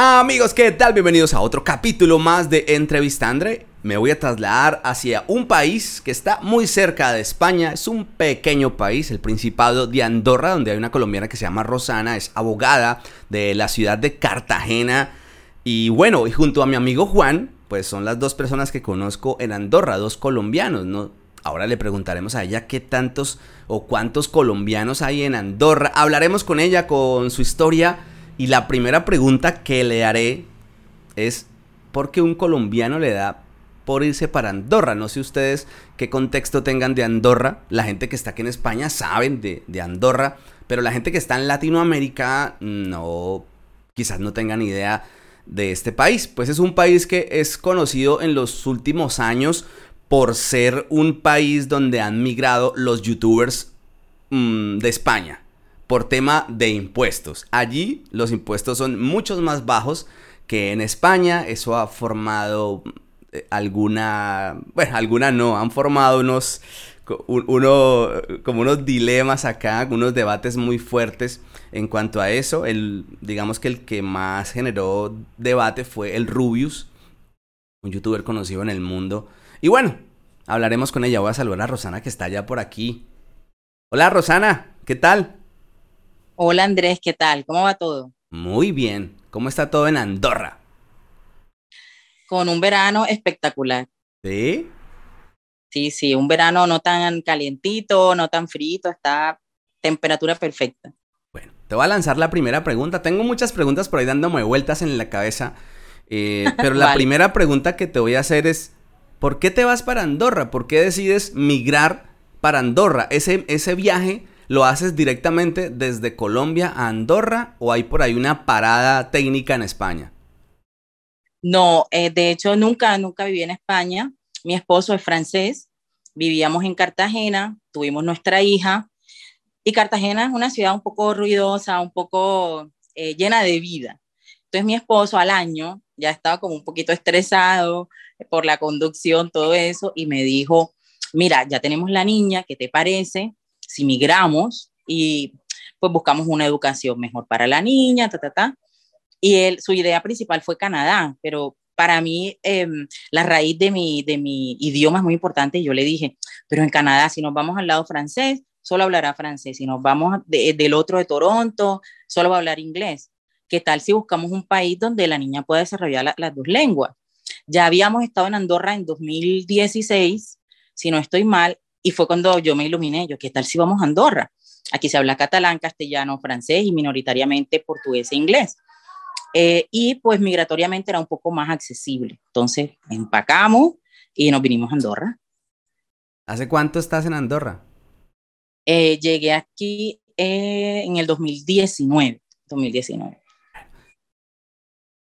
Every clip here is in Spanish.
Amigos, ¿qué tal? Bienvenidos a otro capítulo más de Entrevista Andre. Me voy a trasladar hacia un país que está muy cerca de España. Es un pequeño país, el Principado de Andorra, donde hay una colombiana que se llama Rosana, es abogada de la ciudad de Cartagena. Y bueno, y junto a mi amigo Juan, pues son las dos personas que conozco en Andorra, dos colombianos, ¿no? Ahora le preguntaremos a ella qué tantos o cuántos colombianos hay en Andorra. Hablaremos con ella, con su historia y la primera pregunta que le haré es, ¿por qué un colombiano le da por irse para Andorra? No sé ustedes qué contexto tengan de Andorra. La gente que está aquí en España saben de, Andorra, pero la gente que está en Latinoamérica no, quizás no tengan idea de este país. Pues es un país que es conocido en los últimos años por ser un país donde han migrado los youtubers mmm, de España por tema de impuestos. Allí los impuestos son muchos más bajos que en España. Eso ha formado eh, alguna, bueno, alguna no, han formado unos, uno, como unos dilemas acá, unos debates muy fuertes en cuanto a eso. El, digamos que el que más generó debate fue el Rubius, un youtuber conocido en el mundo. Y bueno, hablaremos con ella. Voy a saludar a Rosana que está allá por aquí. Hola Rosana, ¿qué tal? Hola Andrés, ¿qué tal? ¿Cómo va todo? Muy bien. ¿Cómo está todo en Andorra? Con un verano espectacular. ¿Sí? Sí, sí, un verano no tan calientito, no tan frito, está temperatura perfecta. Bueno, te voy a lanzar la primera pregunta. Tengo muchas preguntas por ahí dándome vueltas en la cabeza, eh, pero la vale. primera pregunta que te voy a hacer es, ¿por qué te vas para Andorra? ¿Por qué decides migrar para Andorra? Ese, ese viaje ¿Lo haces directamente desde Colombia a Andorra o hay por ahí una parada técnica en España? No, eh, de hecho nunca, nunca viví en España. Mi esposo es francés, vivíamos en Cartagena, tuvimos nuestra hija y Cartagena es una ciudad un poco ruidosa, un poco eh, llena de vida. Entonces mi esposo al año ya estaba como un poquito estresado por la conducción, todo eso, y me dijo, mira, ya tenemos la niña, ¿qué te parece? Si migramos y pues buscamos una educación mejor para la niña, ta, ta, ta. Y él, su idea principal fue Canadá, pero para mí eh, la raíz de mi, de mi idioma es muy importante. Y yo le dije, pero en Canadá, si nos vamos al lado francés, solo hablará francés. Si nos vamos de, del otro de Toronto, solo va a hablar inglés. ¿Qué tal si buscamos un país donde la niña pueda desarrollar la, las dos lenguas? Ya habíamos estado en Andorra en 2016, si no estoy mal, y fue cuando yo me iluminé, yo, ¿qué tal si vamos a Andorra? Aquí se habla catalán, castellano, francés y minoritariamente portugués e inglés. Eh, y pues migratoriamente era un poco más accesible. Entonces empacamos y nos vinimos a Andorra. ¿Hace cuánto estás en Andorra? Eh, llegué aquí eh, en el 2019. 2019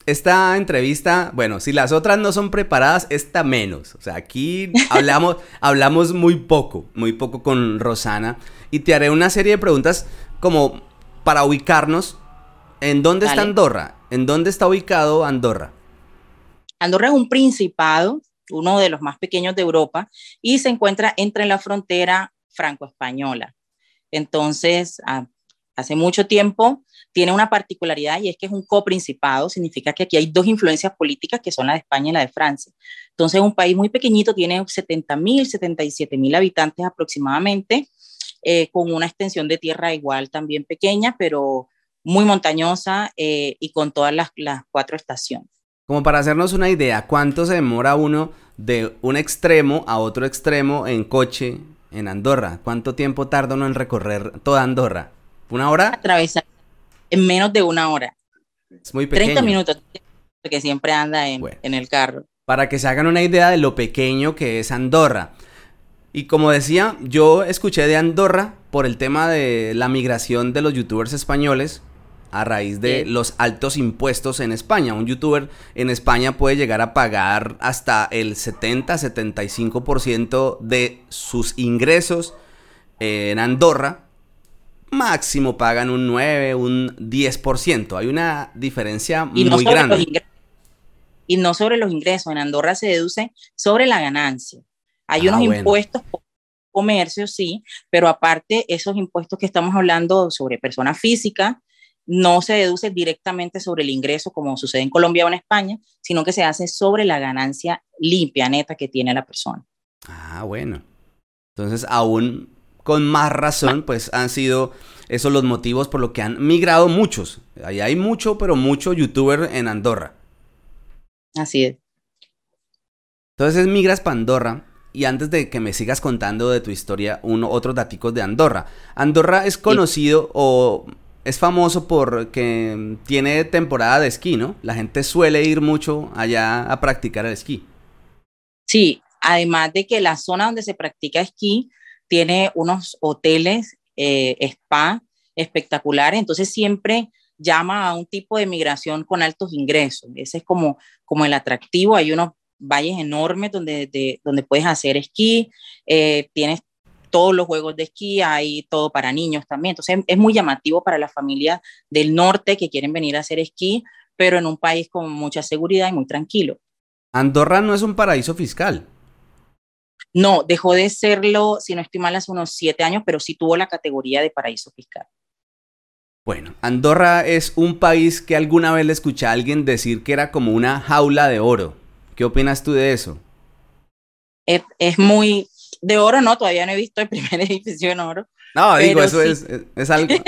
esta entrevista, bueno, si las otras no son preparadas, esta menos. O sea, aquí hablamos, hablamos muy poco, muy poco con Rosana. Y te haré una serie de preguntas como para ubicarnos. ¿En dónde Dale. está Andorra? ¿En dónde está ubicado Andorra? Andorra es un principado, uno de los más pequeños de Europa, y se encuentra entre la frontera franco-española. Entonces, hace mucho tiempo tiene una particularidad y es que es un coprincipado, significa que aquí hay dos influencias políticas que son la de España y la de Francia. Entonces, un país muy pequeñito, tiene 70 mil, 77 mil habitantes aproximadamente, eh, con una extensión de tierra igual también pequeña, pero muy montañosa eh, y con todas las, las cuatro estaciones. Como para hacernos una idea, ¿cuánto se demora uno de un extremo a otro extremo en coche en Andorra? ¿Cuánto tiempo tarda uno en recorrer toda Andorra? ¿Una hora? Atravesar en menos de una hora. Es muy pequeño. 30 minutos, que siempre anda en, bueno, en el carro. Para que se hagan una idea de lo pequeño que es Andorra. Y como decía, yo escuché de Andorra por el tema de la migración de los youtubers españoles a raíz de los altos impuestos en España. Un youtuber en España puede llegar a pagar hasta el 70-75% de sus ingresos en Andorra máximo pagan un 9, un 10%. Hay una diferencia y muy no grande. Y no sobre los ingresos. En Andorra se deduce sobre la ganancia. Hay ah, unos bueno. impuestos por comercio, sí, pero aparte esos impuestos que estamos hablando sobre personas físicas no se deduce directamente sobre el ingreso como sucede en Colombia o en España, sino que se hace sobre la ganancia limpia, neta que tiene la persona. Ah, bueno. Entonces, aún con más razón, pues han sido esos los motivos por los que han migrado muchos. Ahí hay mucho, pero mucho youtuber en Andorra. Así es. Entonces migras para Andorra y antes de que me sigas contando de tu historia, uno, otros datos de Andorra. Andorra es conocido o es famoso porque tiene temporada de esquí, ¿no? La gente suele ir mucho allá a practicar el esquí. Sí, además de que la zona donde se practica esquí tiene unos hoteles, eh, spa espectaculares, entonces siempre llama a un tipo de migración con altos ingresos. Ese es como, como el atractivo. Hay unos valles enormes donde, donde puedes hacer esquí, eh, tienes todos los juegos de esquí, hay todo para niños también. Entonces es muy llamativo para las familias del norte que quieren venir a hacer esquí, pero en un país con mucha seguridad y muy tranquilo. Andorra no es un paraíso fiscal. No, dejó de serlo, si no estoy mal, hace unos siete años, pero sí tuvo la categoría de paraíso fiscal. Bueno, Andorra es un país que alguna vez le escuché a alguien decir que era como una jaula de oro. ¿Qué opinas tú de eso? Es, muy de oro, no, todavía no he visto el primer edificio en oro. No, digo, eso es, es, algo.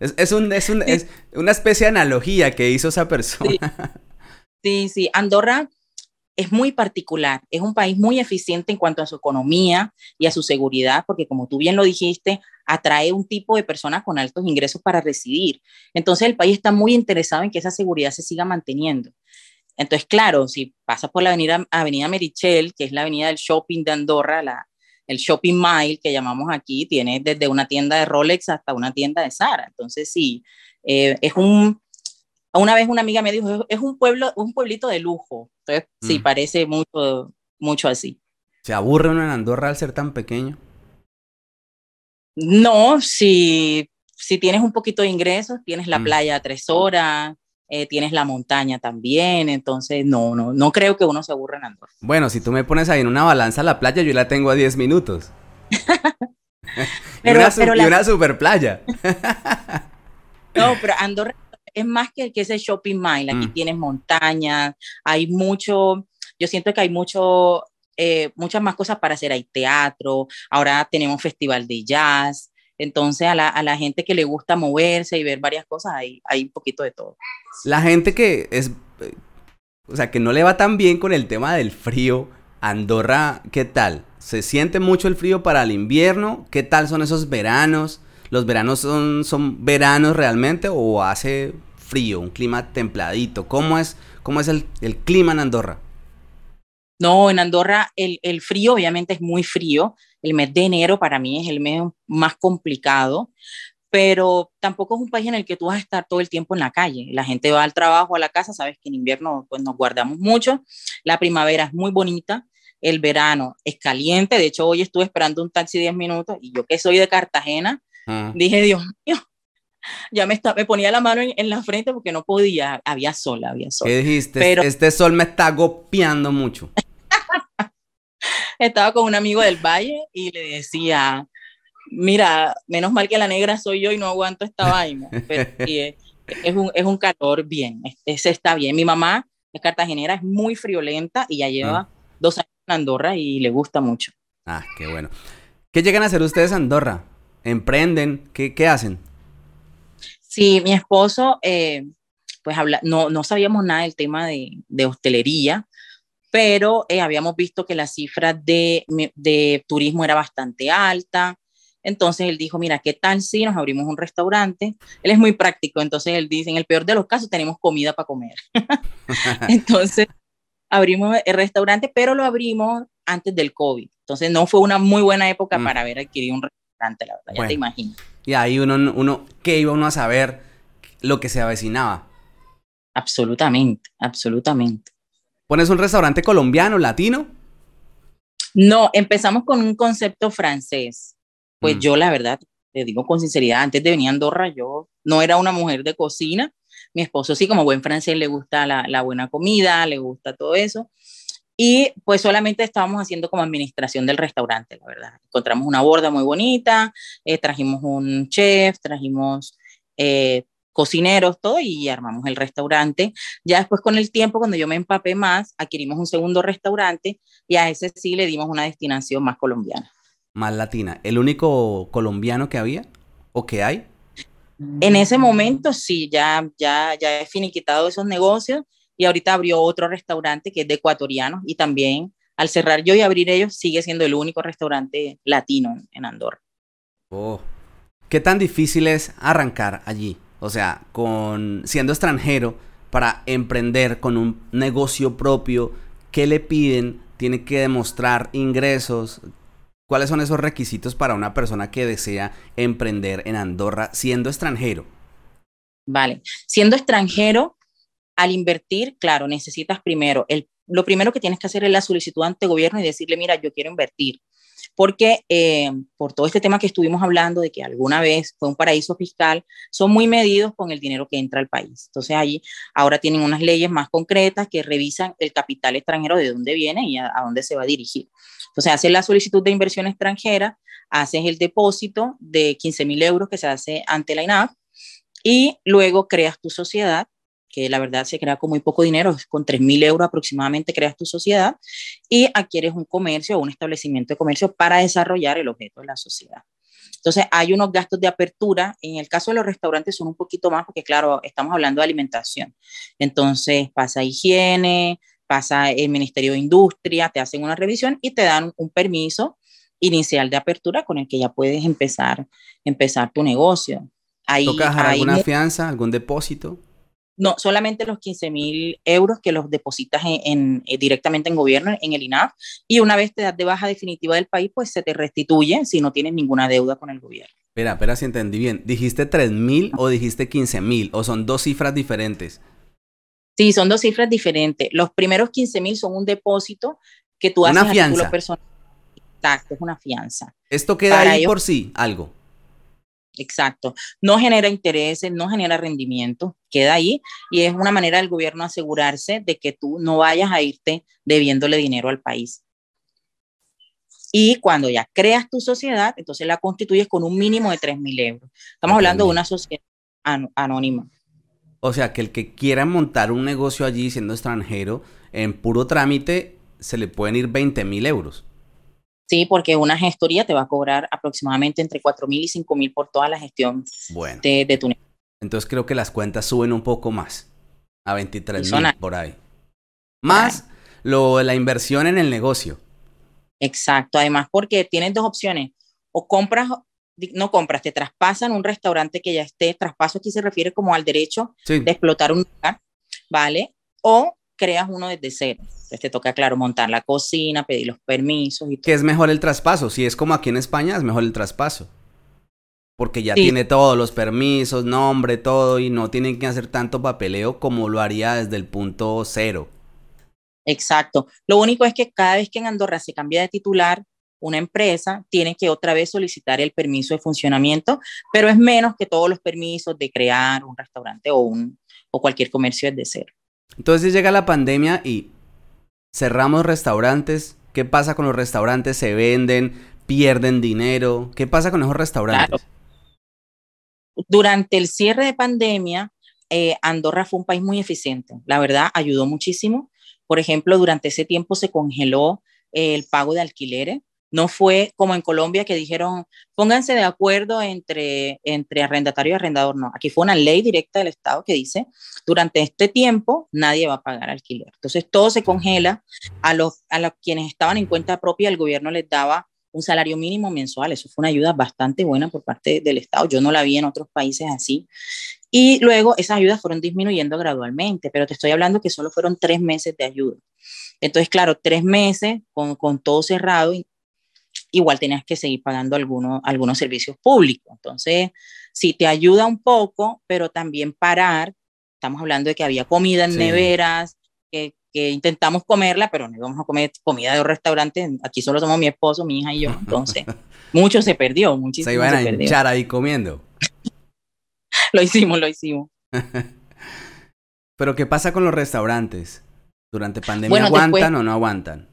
Es, un, es, un, es una especie de analogía que hizo esa persona. Sí, sí, Andorra es muy particular, es un país muy eficiente en cuanto a su economía y a su seguridad, porque como tú bien lo dijiste, atrae un tipo de personas con altos ingresos para residir. Entonces el país está muy interesado en que esa seguridad se siga manteniendo. Entonces, claro, si pasas por la avenida, avenida Merichel, que es la avenida del shopping de Andorra, el shopping mile que llamamos aquí, tiene desde una tienda de Rolex hasta una tienda de Zara. Entonces, sí, eh, es un, una vez una amiga me dijo, es un pueblo, un pueblito de lujo. Entonces, sí, mm. parece mucho, mucho así. ¿Se aburre uno en Andorra al ser tan pequeño? No, si, si tienes un poquito de ingresos, tienes la mm. playa a tres horas, eh, tienes la montaña también, entonces no, no, no creo que uno se aburra en Andorra. Bueno, si tú me pones ahí en una balanza la playa, yo la tengo a 10 minutos. pero, y una super playa. no, pero Andorra es más que, que ese shopping mile. Aquí mm. tienes montañas, hay mucho, yo siento que hay mucho, eh, muchas más cosas para hacer. Hay teatro, ahora tenemos festival de jazz. Entonces, a la, a la gente que le gusta moverse y ver varias cosas, hay, hay un poquito de todo. La gente que es, o sea, que no le va tan bien con el tema del frío, Andorra, ¿qué tal? ¿Se siente mucho el frío para el invierno? ¿Qué tal son esos veranos? ¿Los veranos son, son veranos realmente o hace frío, un clima templadito? ¿Cómo es, cómo es el, clima en Andorra? No, en Andorra el, el, frío obviamente es muy frío. El mes de enero para mí es el mes más complicado, pero tampoco es un país en el que tú vas a estar todo el tiempo en la calle. La gente va al trabajo, a la casa, sabes que en invierno pues nos guardamos mucho. La primavera es muy bonita, el verano es caliente. De hecho, hoy estuve esperando un taxi 10 minutos y yo que soy de Cartagena, Dije, Dios mío, ya me, está, me ponía la mano en, la frente porque no podía, había sol, había sol. ¿Qué dijiste? Pero, este sol me está golpeando mucho. Estaba con un amigo del valle y le decía, mira, menos mal que la negra soy yo y no aguanto esta vaina. Pero es, un, es un calor bien, ese está bien. Mi mamá es cartagenera, es muy friolenta y ya lleva ah. dos años en Andorra y le gusta mucho. Ah, qué bueno. ¿Qué llegan a hacer ustedes a Andorra? Emprenden? ¿Qué, qué hacen? Sí, mi esposo, eh, pues habla, no, no sabíamos nada del tema de, de hostelería, pero eh, habíamos visto que la cifra de, de, turismo era bastante alta. Entonces él dijo, mira, ¿qué tal si nos abrimos un restaurante? Él es muy práctico, entonces él dice, en el peor de los casos tenemos comida para comer. entonces abrimos el restaurante, pero lo abrimos antes del COVID. Entonces no fue una muy buena época mm. para haber adquirido un restaurante la verdad, ya te imaginas. Y ahí uno, uno, ¿qué iba uno a saber lo que se avecinaba? Absolutamente, absolutamente. ¿Pones un restaurante colombiano, latino? No, empezamos con un concepto francés. Pues mm. yo, la verdad, te digo con sinceridad, antes de venir a Andorra, yo no era una mujer de cocina. Mi esposo sí, como buen francés, le gusta la, la buena comida, le gusta todo eso. Y pues solamente estábamos haciendo como administración del restaurante, la verdad. Encontramos una borda muy bonita, eh, trajimos un chef, trajimos eh, cocineros, todo, y armamos el restaurante. Ya después con el tiempo, cuando yo me empapé más, adquirimos un segundo restaurante y a ese sí le dimos una destinación más colombiana. Más latina. ¿El único colombiano que había o que hay? En ese momento sí, ya, ya, ya he finiquitado esos negocios y ahorita abrió otro restaurante que es de ecuatorianos y también al cerrar yo y abrir ellos sigue siendo el único restaurante latino en Andorra. Oh. ¿Qué tan difícil es arrancar allí? O sea, con siendo extranjero para emprender con un negocio propio, ¿qué le piden? ¿Tiene que demostrar ingresos? ¿Cuáles son esos requisitos para una persona que desea emprender en Andorra siendo extranjero? Vale, siendo extranjero, al invertir, claro, necesitas primero, el, lo primero que tienes que hacer es la solicitud ante gobierno y decirle, mira, yo quiero invertir porque eh, por todo este tema que estuvimos hablando de que alguna vez fue un paraíso fiscal, son muy medidos con el dinero que entra al país. Entonces ahí ahora tienen unas leyes más concretas que revisan el capital extranjero de dónde viene y a, dónde se va a dirigir. Entonces haces la solicitud de inversión extranjera, haces el depósito de 15 mil euros que se hace ante la INAF y luego creas tu sociedad que la verdad se crea con muy poco dinero, con 3 mil euros aproximadamente creas tu sociedad y adquieres un comercio o un establecimiento de comercio para desarrollar el objeto de la sociedad. Entonces, hay unos gastos de apertura. En el caso de los restaurantes son un poquito más porque, claro, estamos hablando de alimentación. Entonces, pasa higiene, pasa el Ministerio de Industria, te hacen una revisión y te dan un permiso inicial de apertura con el que ya puedes empezar, empezar tu negocio. Ahí, ¿Tocas alguna fianza, algún depósito? No solamente los 15 mil euros que los depositas en, eh, directamente en gobierno, en el INAF, y una vez te das de baja definitiva del país, pues se te restituye si no tienes ninguna deuda con el gobierno. Espera, espera, si entendí bien. ¿Dijiste 3 mil o dijiste 15 mil? ¿O son dos cifras diferentes? Sí, son dos cifras diferentes. Los primeros 15 mil son un depósito que tú haces una fianza. a personal. Exacto, es una fianza. Esto queda ahí por sí, algo. Exacto. No genera intereses, no genera rendimiento, queda ahí y es una manera del gobierno asegurarse de que tú no vayas a irte debiéndole dinero al país. Y cuando ya creas tu sociedad, entonces la constituyes con un mínimo de 3 mil euros. Estamos hablando de una sociedad anónima. O sea, que el que quiera montar un negocio allí siendo extranjero, en puro trámite, se le pueden ir 20 mil euros. Sí, porque una gestoría te va a cobrar aproximadamente entre 4 mil y 5 mil por toda la gestión de, tu negocio. Entonces creo que las cuentas suben un poco más, a 23 mil por ahí. Más lo la inversión en el negocio. Exacto, además porque tienes dos opciones, o compras, no compras, te traspasan un restaurante que ya esté, traspaso aquí se refiere como al derecho de explotar un lugar, ¿vale? O creas uno desde cero. Entonces te toca, claro, montar la cocina, pedir los permisos y todo. ¿Qué es mejor el traspaso? Si es como aquí en España, es mejor el traspaso. Porque ya tiene todos los permisos, nombre, todo, y no tienen que hacer tanto papeleo como lo haría desde el punto cero. Exacto. Lo único es que cada vez que en Andorra se cambia de titular, una empresa tiene que otra vez solicitar el permiso de funcionamiento, pero es menos que todos los permisos de crear un restaurante o, un, o cualquier comercio desde cero. Entonces llega la pandemia y cerramos restaurantes. ¿Qué pasa con los restaurantes? ¿Se venden? ¿Pierden dinero? ¿Qué pasa con esos restaurantes? Durante el cierre de pandemia, eh, Andorra fue un país muy eficiente. La verdad, ayudó muchísimo. Por ejemplo, durante ese tiempo se congeló el pago de alquileres. No fue como en Colombia que dijeron, pónganse de acuerdo entre, entre arrendatario y arrendador. No, aquí fue una ley directa del Estado que dice, durante este tiempo nadie va a pagar alquiler. Entonces todo se congela. A los, a los quienes estaban en cuenta propia, el gobierno les daba un salario mínimo mensual. Eso fue una ayuda bastante buena por parte del Estado. Yo no la vi en otros países así. Y luego esas ayudas fueron disminuyendo gradualmente, pero te estoy hablando que solo fueron tres meses de ayuda. Entonces, claro, tres meses con, con todo cerrado, igual tenías que seguir pagando algunos, algunos servicios públicos. Entonces, sí te ayuda un poco, pero también parar. Estamos hablando de que había comida en neveras, que, que, intentamos comerla, pero no íbamos a comer comida de un restaurante. Aquí solo somos mi esposo, mi hija y yo. Entonces, mucho se perdió, muchísimo. Se iban a hinchar ahí comiendo. lo hicimos, lo hicimos. pero, ¿qué pasa con los restaurantes? ¿Durante pandemia aguantan o no aguantan?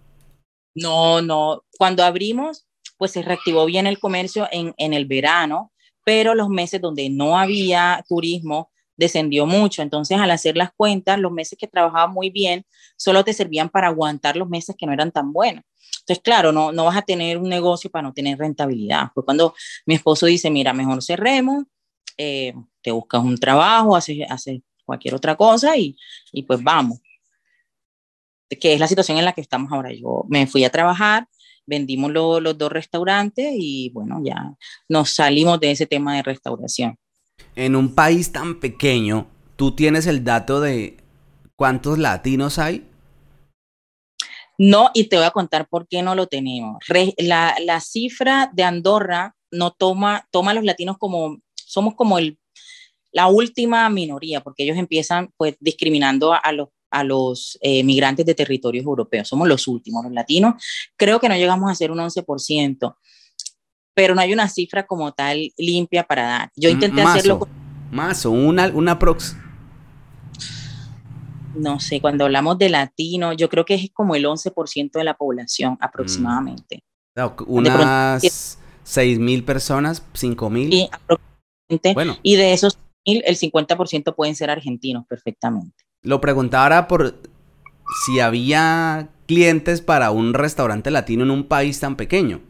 No, no. Cuando abrimos, pues se reactivó bien el comercio en, en el verano, pero los meses donde no había turismo, descendió mucho. Entonces, al hacer las cuentas, los meses que trabajaba muy bien solo te servían para aguantar los meses que no eran tan buenos. Entonces, claro, no, no vas a tener un negocio para no tener rentabilidad. Fue cuando mi esposo dice, mira, mejor cerremos, eh, te buscas un trabajo, haces, haces cualquier otra cosa y, y pues vamos. Que es la situación en la que estamos ahora. Yo me fui a trabajar, vendimos los dos restaurantes y bueno, ya nos salimos de ese tema de restauración. En un país tan pequeño, ¿tú tienes el dato de cuántos latinos hay? No, y te voy a contar por qué no lo tenemos. la, la, cifra de Andorra no toma, toma a los latinos como, somos como el, la última minoría, porque ellos empiezan pues discriminando a, los, a los eh, migrantes de territorios europeos. Somos los últimos, los latinos. Creo que no llegamos a ser un 11%, pero no hay una cifra como tal limpia para dar. Yo intenté hacerlo. Más o una, una prox no sé, cuando hablamos de latino, yo creo que es como el 11% de la población aproximadamente. Mm. unas 6 mil personas, 5 mil. Sí, Bueno. Y de esos mil, el 50% pueden ser argentinos perfectamente. Lo preguntaba ahora por si había clientes para un restaurante latino en un país tan pequeño.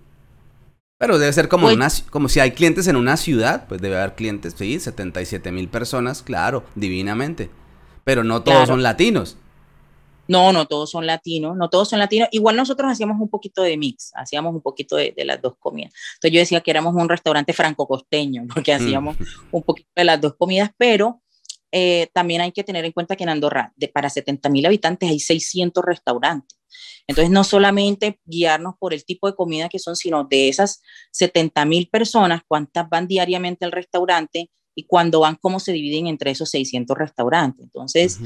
Pero debe ser como, pues como si hay clientes en una ciudad, pues debe haber clientes, sí, 77 mil personas, claro, divinamente pero no todos son latinos. No, no todos son latinos, no todos son latinos. Igual nosotros hacíamos un poquito de mix, hacíamos un poquito de, las dos comidas. Entonces yo decía que éramos un restaurante franco-costeño, porque mm. hacíamos un poquito de las dos comidas, pero eh, también hay que tener en cuenta que en Andorra, de, para 70 mil habitantes, hay 600 restaurantes. Entonces, no solamente guiarnos por el tipo de comida que son, sino de esas 70 mil personas, cuántas van diariamente al restaurante, y cuando van, cómo se dividen entre esos 600 restaurantes. Entonces,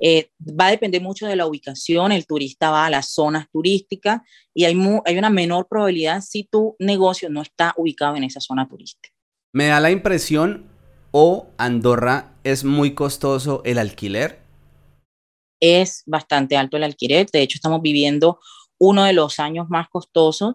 eh, va a depender mucho de la ubicación, el turista va a las zonas turísticas y hay, hay una menor probabilidad si tu negocio no está ubicado en esa zona turística. Me da la impresión, o Andorra es muy costoso el alquiler. Es bastante alto el alquiler, de hecho estamos viviendo uno de los años más costosos.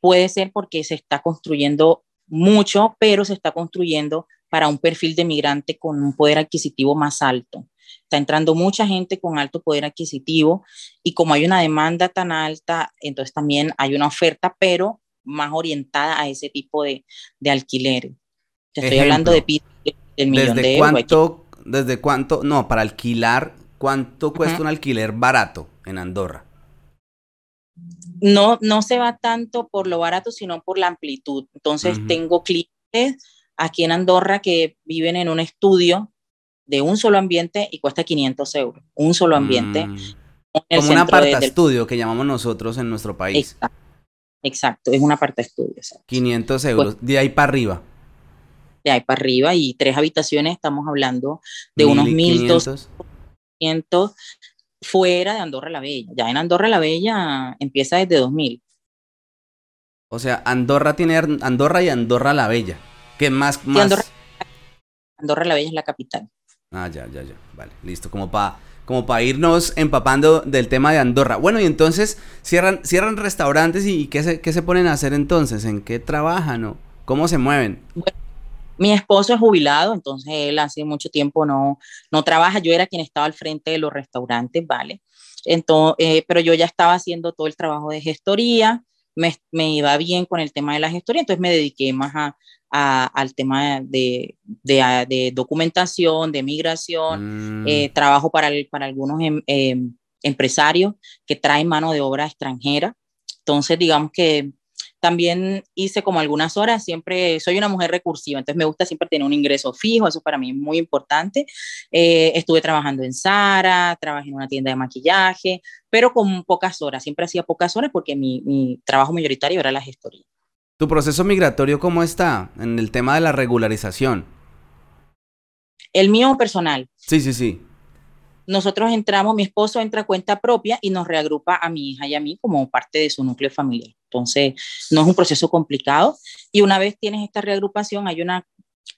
Puede ser porque se está construyendo mucho, pero se está construyendo para un perfil de migrante con un poder adquisitivo más alto. Está entrando mucha gente con alto poder adquisitivo y como hay una demanda tan alta, entonces también hay una oferta, pero más orientada a ese tipo de, de alquileres. Te estoy hablando de del millón ¿desde de cuánto, ¿Desde cuánto? No, para alquilar, ¿cuánto cuesta un alquiler barato en Andorra? No, no se va tanto por lo barato, sino por la amplitud. Entonces, tengo clientes aquí en Andorra que viven en un estudio de un solo ambiente y cuesta 500 euros. Un solo ambiente. Mm. Como un aparta estudio que llamamos nosotros en nuestro país. Exacto, es un aparta estudio. 500 euros, pues de ahí para arriba. De ahí para arriba y tres habitaciones, estamos hablando de unos 1.200 fuera de Andorra la Bella. Ya en Andorra la Bella empieza desde 2000. O sea, Andorra tiene Andorra y Andorra la Bella. ¿Qué más? más... Andorra, la Bella es la capital. Ah, ya, ya, ya. Vale, listo. Como para como para irnos empapando del tema de Andorra. Bueno, y entonces cierran, cierran restaurantes y ¿qué se, qué se ponen a hacer entonces? ¿En qué trabajan o cómo se mueven? Mi esposo es jubilado, entonces él hace mucho tiempo no, no trabaja. Yo era quien estaba al frente de los restaurantes, ¿vale? Entonces, eh, pero yo ya estaba haciendo todo el trabajo de gestoría, me, me, iba bien con el tema de la gestoría, entonces me dediqué más a, al tema de, documentación, de migración, mm. eh, trabajo para, para algunos em, em, empresarios que traen mano de obra extranjera. Entonces, digamos que también hice como algunas horas, siempre soy una mujer recursiva, entonces me gusta siempre tener un ingreso fijo, eso para mí es muy importante. Eh, estuve trabajando en Sara, trabajé en una tienda de maquillaje, pero con pocas horas, siempre hacía pocas horas porque mi, mi trabajo mayoritario era la gestoría. ¿Tu proceso migratorio cómo está en el tema de la regularización? El mío personal. Sí, sí, sí. Nosotros entramos, mi esposo entra a cuenta propia y nos reagrupa a mi hija y a mí como parte de su núcleo familiar. Entonces, no es un proceso complicado. Y una vez tienes esta reagrupación, hay una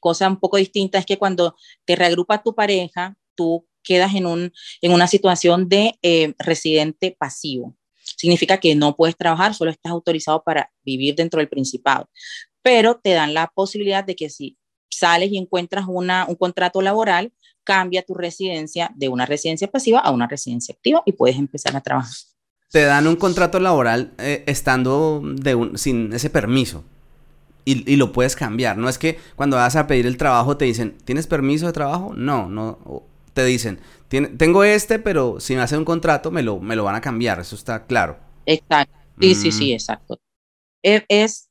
cosa un poco distinta, es que cuando te reagrupa tu pareja, tú quedas en, un, en una situación de eh, residente pasivo significa que no puedes trabajar, solo estás autorizado para vivir dentro del Principado. Pero te dan la posibilidad de que si sales y encuentras una, un contrato laboral, cambia tu residencia de una residencia pasiva a una residencia activa y puedes empezar a trabajar. Te dan un contrato laboral eh, estando de un, sin ese permiso. Y, y, lo puedes cambiar. No es que cuando vas a pedir el trabajo te dicen, ¿tienes permiso de trabajo? No, no. Te dicen, tengo este, pero si me hacen un contrato me lo, me lo van a cambiar. Eso está claro. Exacto. Sí, sí, sí, mm. exacto. Es, es,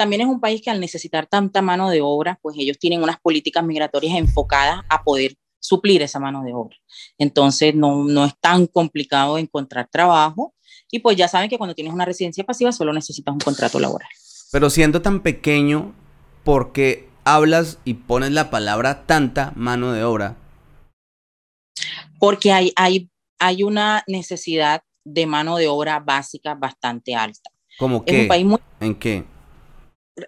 también es un país que al necesitar tanta mano de obra, pues ellos tienen unas políticas migratorias enfocadas a poder suplir esa mano de obra. Entonces no, no es tan complicado encontrar trabajo y pues ya saben que cuando tienes una residencia pasiva solo necesitas un contrato laboral. Pero siendo tan pequeño, ¿por qué hablas y pones la palabra tanta mano de obra? Porque hay, hay, hay una necesidad de mano de obra básica bastante alta. ¿Cómo qué? ¿En qué?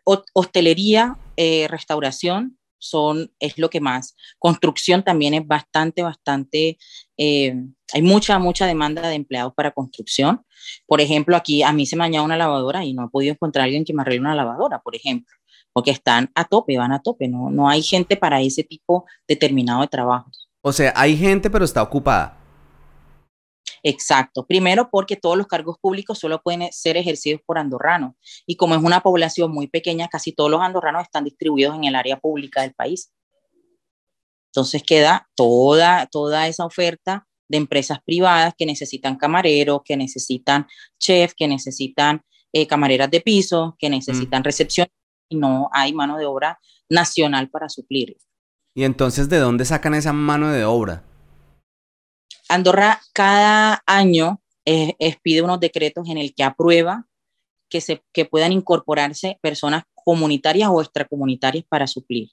Hostelería, eh, restauración, son, es lo que más. Construcción también es bastante, bastante, eh, hay mucha, mucha demanda de empleados para construcción. Por ejemplo, aquí a mí se me añade una lavadora y no he podido encontrar a alguien que me arregle una lavadora, por ejemplo, porque están a tope, van a tope, no, no hay gente para ese tipo determinado de trabajos. O sea, hay gente pero está ocupada. Exacto. Primero porque todos los cargos públicos solo pueden ser ejercidos por andorranos. Y como es una población muy pequeña, casi todos los andorranos están distribuidos en el área pública del país. Entonces queda toda, toda esa oferta de empresas privadas que necesitan camareros, que necesitan chef, que necesitan eh, camareras de piso, que necesitan recepción y no hay mano de obra nacional para suplir. ¿Y entonces de dónde sacan esa mano de obra? Andorra cada año eh, pide unos decretos en el que aprueba que, se, que puedan incorporarse personas comunitarias o extracomunitarias para suplir.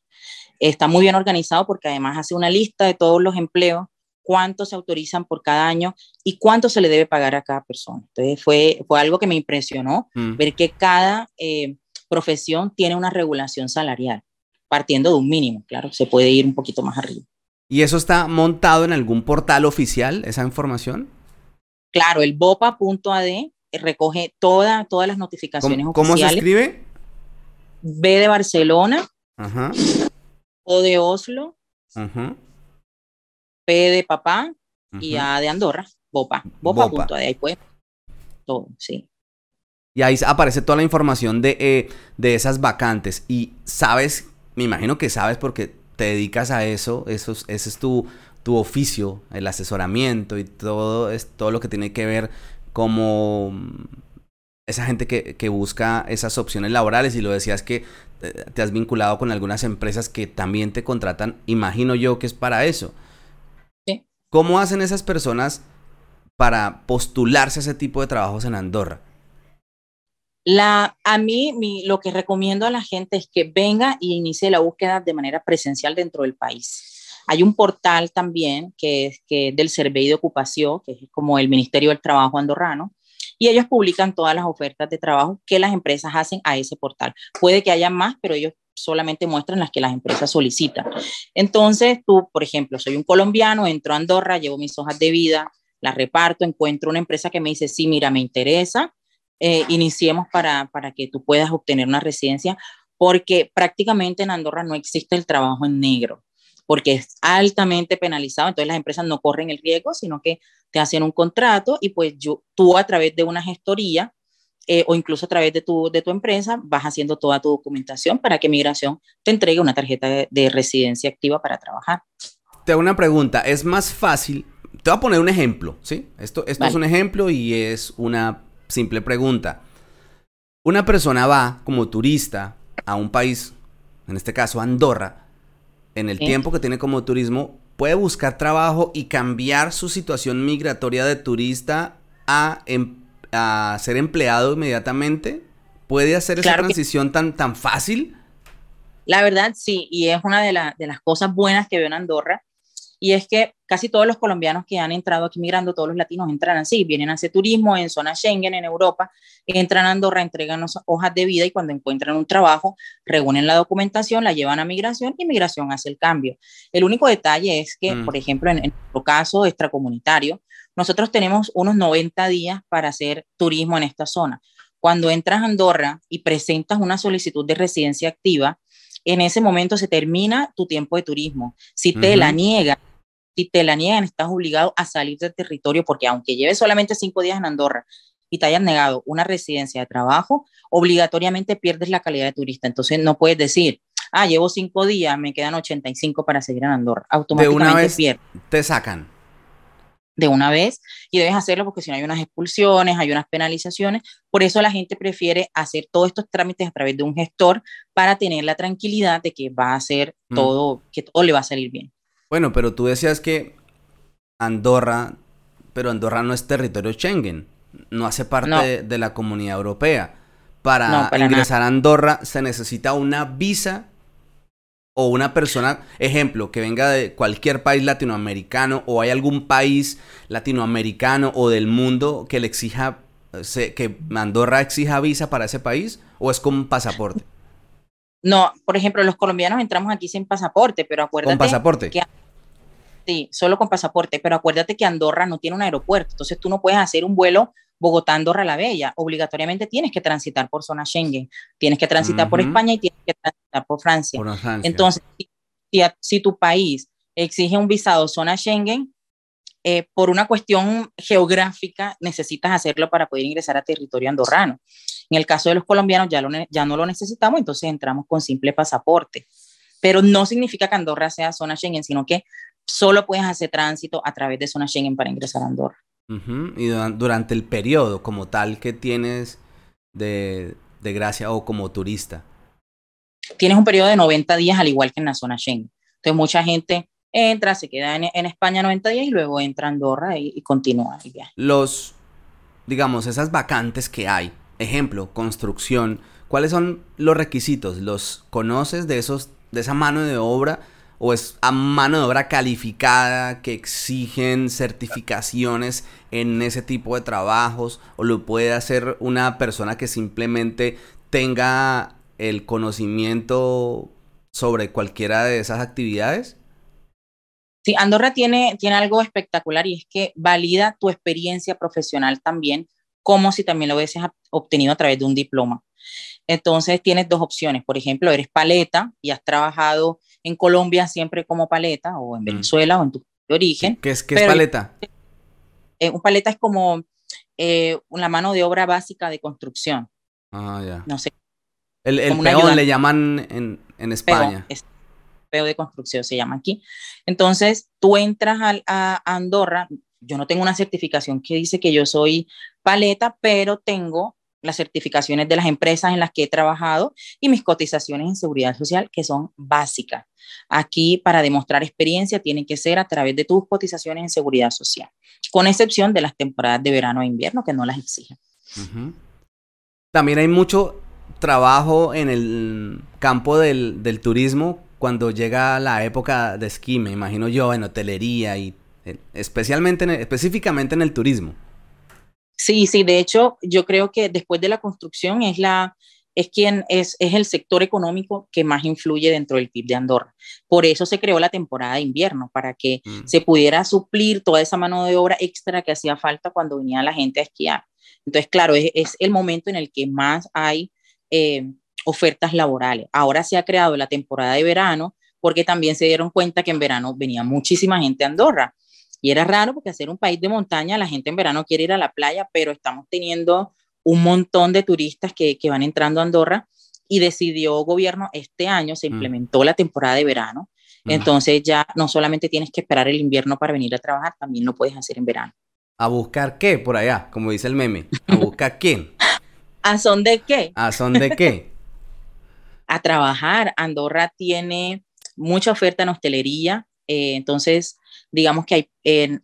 Está muy bien organizado porque además hace una lista de todos los empleos, cuántos se autorizan por cada año y cuánto se le debe pagar a cada persona. Entonces fue, fue algo que me impresionó, mm. ver que cada eh, profesión tiene una regulación salarial, partiendo de un mínimo, claro, se puede ir un poquito más arriba. ¿Y eso está montado en algún portal oficial, esa información? Claro, el bopa.ad recoge toda, todas las notificaciones ¿Cómo, ¿Cómo se escribe? B de Barcelona, Ajá. O de Oslo, Ajá. P de papá y A de Andorra, Bopa. Bopa.ad, ahí puede. Todo, sí. Y ahí aparece toda la información de, eh, de esas vacantes. Y sabes, me imagino que sabes porque te dedicas a eso, eso es, ese es tu, tu oficio, el asesoramiento y todo, es, todo lo que tiene que ver como mm, esa gente que, que, busca esas opciones laborales y lo decías que eh, te has vinculado con algunas empresas que también te contratan, imagino yo que es para eso. Sí. ¿Cómo hacen esas personas para postularse a ese tipo de trabajos en Andorra? La, a mí lo que recomiendo a la gente es que venga y inicie la búsqueda de manera presencial dentro del país. Hay un portal también que es que del Survey de Ocupación, que es como el Ministerio del Trabajo andorrano, y ellos publican todas las ofertas de trabajo que las empresas hacen a ese portal. Puede que haya más, pero ellos solamente muestran las que las empresas solicitan. Entonces, tú, por ejemplo, soy un colombiano, entro a Andorra, llevo mis hojas de vida, las reparto, encuentro una empresa que me dice, sí, mira, me interesa, eh, iniciemos para, para que tú puedas obtener una residencia, porque prácticamente en Andorra no existe el trabajo en negro, porque es altamente penalizado, entonces las empresas no corren el riesgo, sino que te hacen un contrato y pues yo, tú a través de una gestoría eh, o incluso a través de tu, de tu empresa vas haciendo toda tu documentación para que Migración te entregue una tarjeta de, residencia activa para trabajar. Te hago una pregunta, ¿es más fácil? Te voy a poner un ejemplo, ¿sí? Esto, esto es un ejemplo y es una simple pregunta. Una persona va como turista a un país, en este caso Andorra, en el tiempo que tiene como turismo, puede buscar trabajo y cambiar su situación migratoria de turista a, em, a ser empleado inmediatamente. ¿Puede hacer esa transición tan, tan fácil? La verdad, sí, y es una de, de las cosas buenas que veo en Andorra, y es que casi todos los colombianos que han entrado aquí migrando, todos los latinos entran así, vienen a hacer turismo en zona Schengen, en Europa, entran a Andorra, entregan hojas de vida y cuando encuentran un trabajo, reúnen la documentación, la llevan a migración y migración hace el cambio. El único detalle es que, mm. por ejemplo, en, en nuestro caso extracomunitario, nosotros tenemos unos 90 días para hacer turismo en esta zona. Cuando entras a Andorra y presentas una solicitud de residencia activa, en ese momento se termina tu tiempo de turismo. Si te la niegan, si te la niegan, estás obligado a salir del territorio porque aunque lleves solamente cinco días en Andorra y te hayan negado una residencia de trabajo, obligatoriamente pierdes la calidad de turista. Entonces no puedes decir, ah, llevo cinco días, me quedan 85 para seguir en Andorra. Automáticamente de una vez te sacan. De una vez y debes hacerlo porque si no hay unas expulsiones, hay unas penalizaciones. Por eso la gente prefiere hacer todos estos trámites a través de un gestor para tener la tranquilidad de que va a hacer mm. todo, que todo le va a salir bien. Bueno, pero tú decías que Andorra, pero Andorra no es territorio Schengen, no hace parte de, la comunidad europea. Para, ingresar a Andorra se necesita una visa o una persona, ejemplo, que venga de cualquier país latinoamericano o hay algún país latinoamericano o del mundo que le exija, que Andorra exija visa para ese país o es con pasaporte? No, por ejemplo, los colombianos entramos aquí sin pasaporte, pero acuérdate. ¿Con pasaporte? Que, sí, solo con pasaporte, pero acuérdate que Andorra no tiene un aeropuerto, entonces tú no puedes hacer un vuelo Bogotá-Andorra la Bella. Obligatoriamente tienes que transitar por zona Schengen, tienes que transitar por España y tienes que transitar por Francia. Entonces, si, tu país exige un visado zona Schengen, eh, por una cuestión geográfica necesitas hacerlo para poder ingresar a territorio andorrano. En el caso de los colombianos ya, ya no lo necesitamos, entonces entramos con simple pasaporte. Pero no significa que Andorra sea zona Schengen, sino que solo puedes hacer tránsito a través de zona Schengen para ingresar a Andorra. Y durante el periodo como tal que tienes de, gracia o como turista. Tienes un periodo de 90 días al igual que en la zona Schengen. Entonces mucha gente entra, se queda en, España 90 días y luego entra a Andorra y, continúa Los, digamos, esas vacantes que hay, ejemplo, construcción, ¿cuáles son los requisitos? ¿Los conoces de, esos, de esa mano de obra? o es a mano de obra calificada que exigen certificaciones en ese tipo de trabajos o lo puede hacer una persona que simplemente tenga el conocimiento sobre cualquiera de esas actividades? Sí, Andorra tiene, tiene algo espectacular y es que valida tu experiencia profesional también, como si también lo hubieses obtenido a través de un diploma. Entonces tienes dos opciones. Por ejemplo, eres paleta y has trabajado en Colombia siempre como paleta o en mm. Venezuela o en tu origen. ¿Qué es, qué es paleta? Eh, un paleta es como eh, una mano de obra básica de construcción. Ah, ya. No sé. El, el peón le llaman en, en España. Peón, de construcción se llama aquí. Entonces, tú entras a, Andorra, yo no tengo una certificación que dice que yo soy paleta, pero tengo las certificaciones de las empresas en las que he trabajado y mis cotizaciones en seguridad social que son básicas. Aquí para demostrar experiencia tiene que ser a través de tus cotizaciones en seguridad social, con excepción de las temporadas de verano e invierno que no las exigen. También hay mucho trabajo en el campo del, turismo cuando llega la época de esquí, me imagino yo, en hotelería y eh, especialmente, específicamente en el turismo. Sí, sí, de hecho, yo creo que después de la construcción es la es quien es, es el sector económico que más influye dentro del PIB de Andorra. Por eso se creó la temporada de invierno, para que mm. se pudiera suplir toda esa mano de obra extra que hacía falta cuando venía la gente a esquiar. Entonces, claro, es, es el momento en el que más hay eh, ofertas laborales. Ahora se ha creado la temporada de verano porque también se dieron cuenta que en verano venía muchísima gente a Andorra. Y era raro porque hacer un país de montaña, la gente en verano quiere ir a la playa, pero estamos teniendo un montón de turistas que, que van entrando a Andorra y decidió gobierno este año, se mm. implementó la temporada de verano. Entonces ya no solamente tienes que esperar el invierno para venir a trabajar, también lo puedes hacer en verano. ¿A buscar qué por allá? Como dice el meme. ¿A buscar quién? ¿A son de qué? ¿A son de qué? A trabajar. Andorra tiene mucha oferta en hostelería, eh, entonces digamos que hay,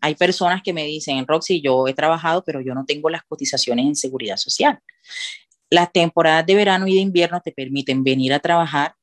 hay personas que me dicen, en Roxy, yo he trabajado, pero yo no tengo las cotizaciones en seguridad social. Las temporadas de verano y de invierno te permiten venir a trabajar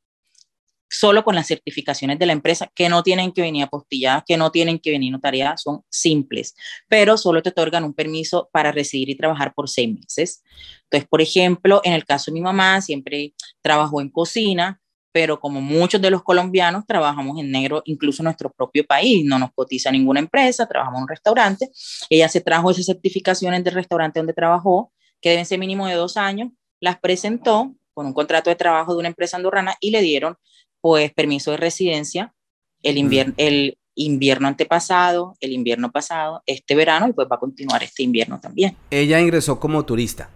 solo con las certificaciones de la empresa, que no tienen que venir apostilladas, que no tienen que venir notariadas, son simples, pero solo te otorgan un permiso para residir y trabajar por seis meses. Entonces, por ejemplo, en el caso de mi mamá, siempre trabajó en cocina, pero como muchos de los colombianos trabajamos en negro, incluso en nuestro propio país, no nos cotiza ninguna empresa, trabajamos en un restaurante, ella se trajo esas certificaciones del restaurante donde trabajó, que deben ser mínimo de dos años, las presentó con un contrato de trabajo de una empresa andorrana y le dieron pues permiso de residencia el invierno, el invierno antepasado, el invierno pasado, este verano y pues va a continuar este invierno también. Ella ingresó como turista.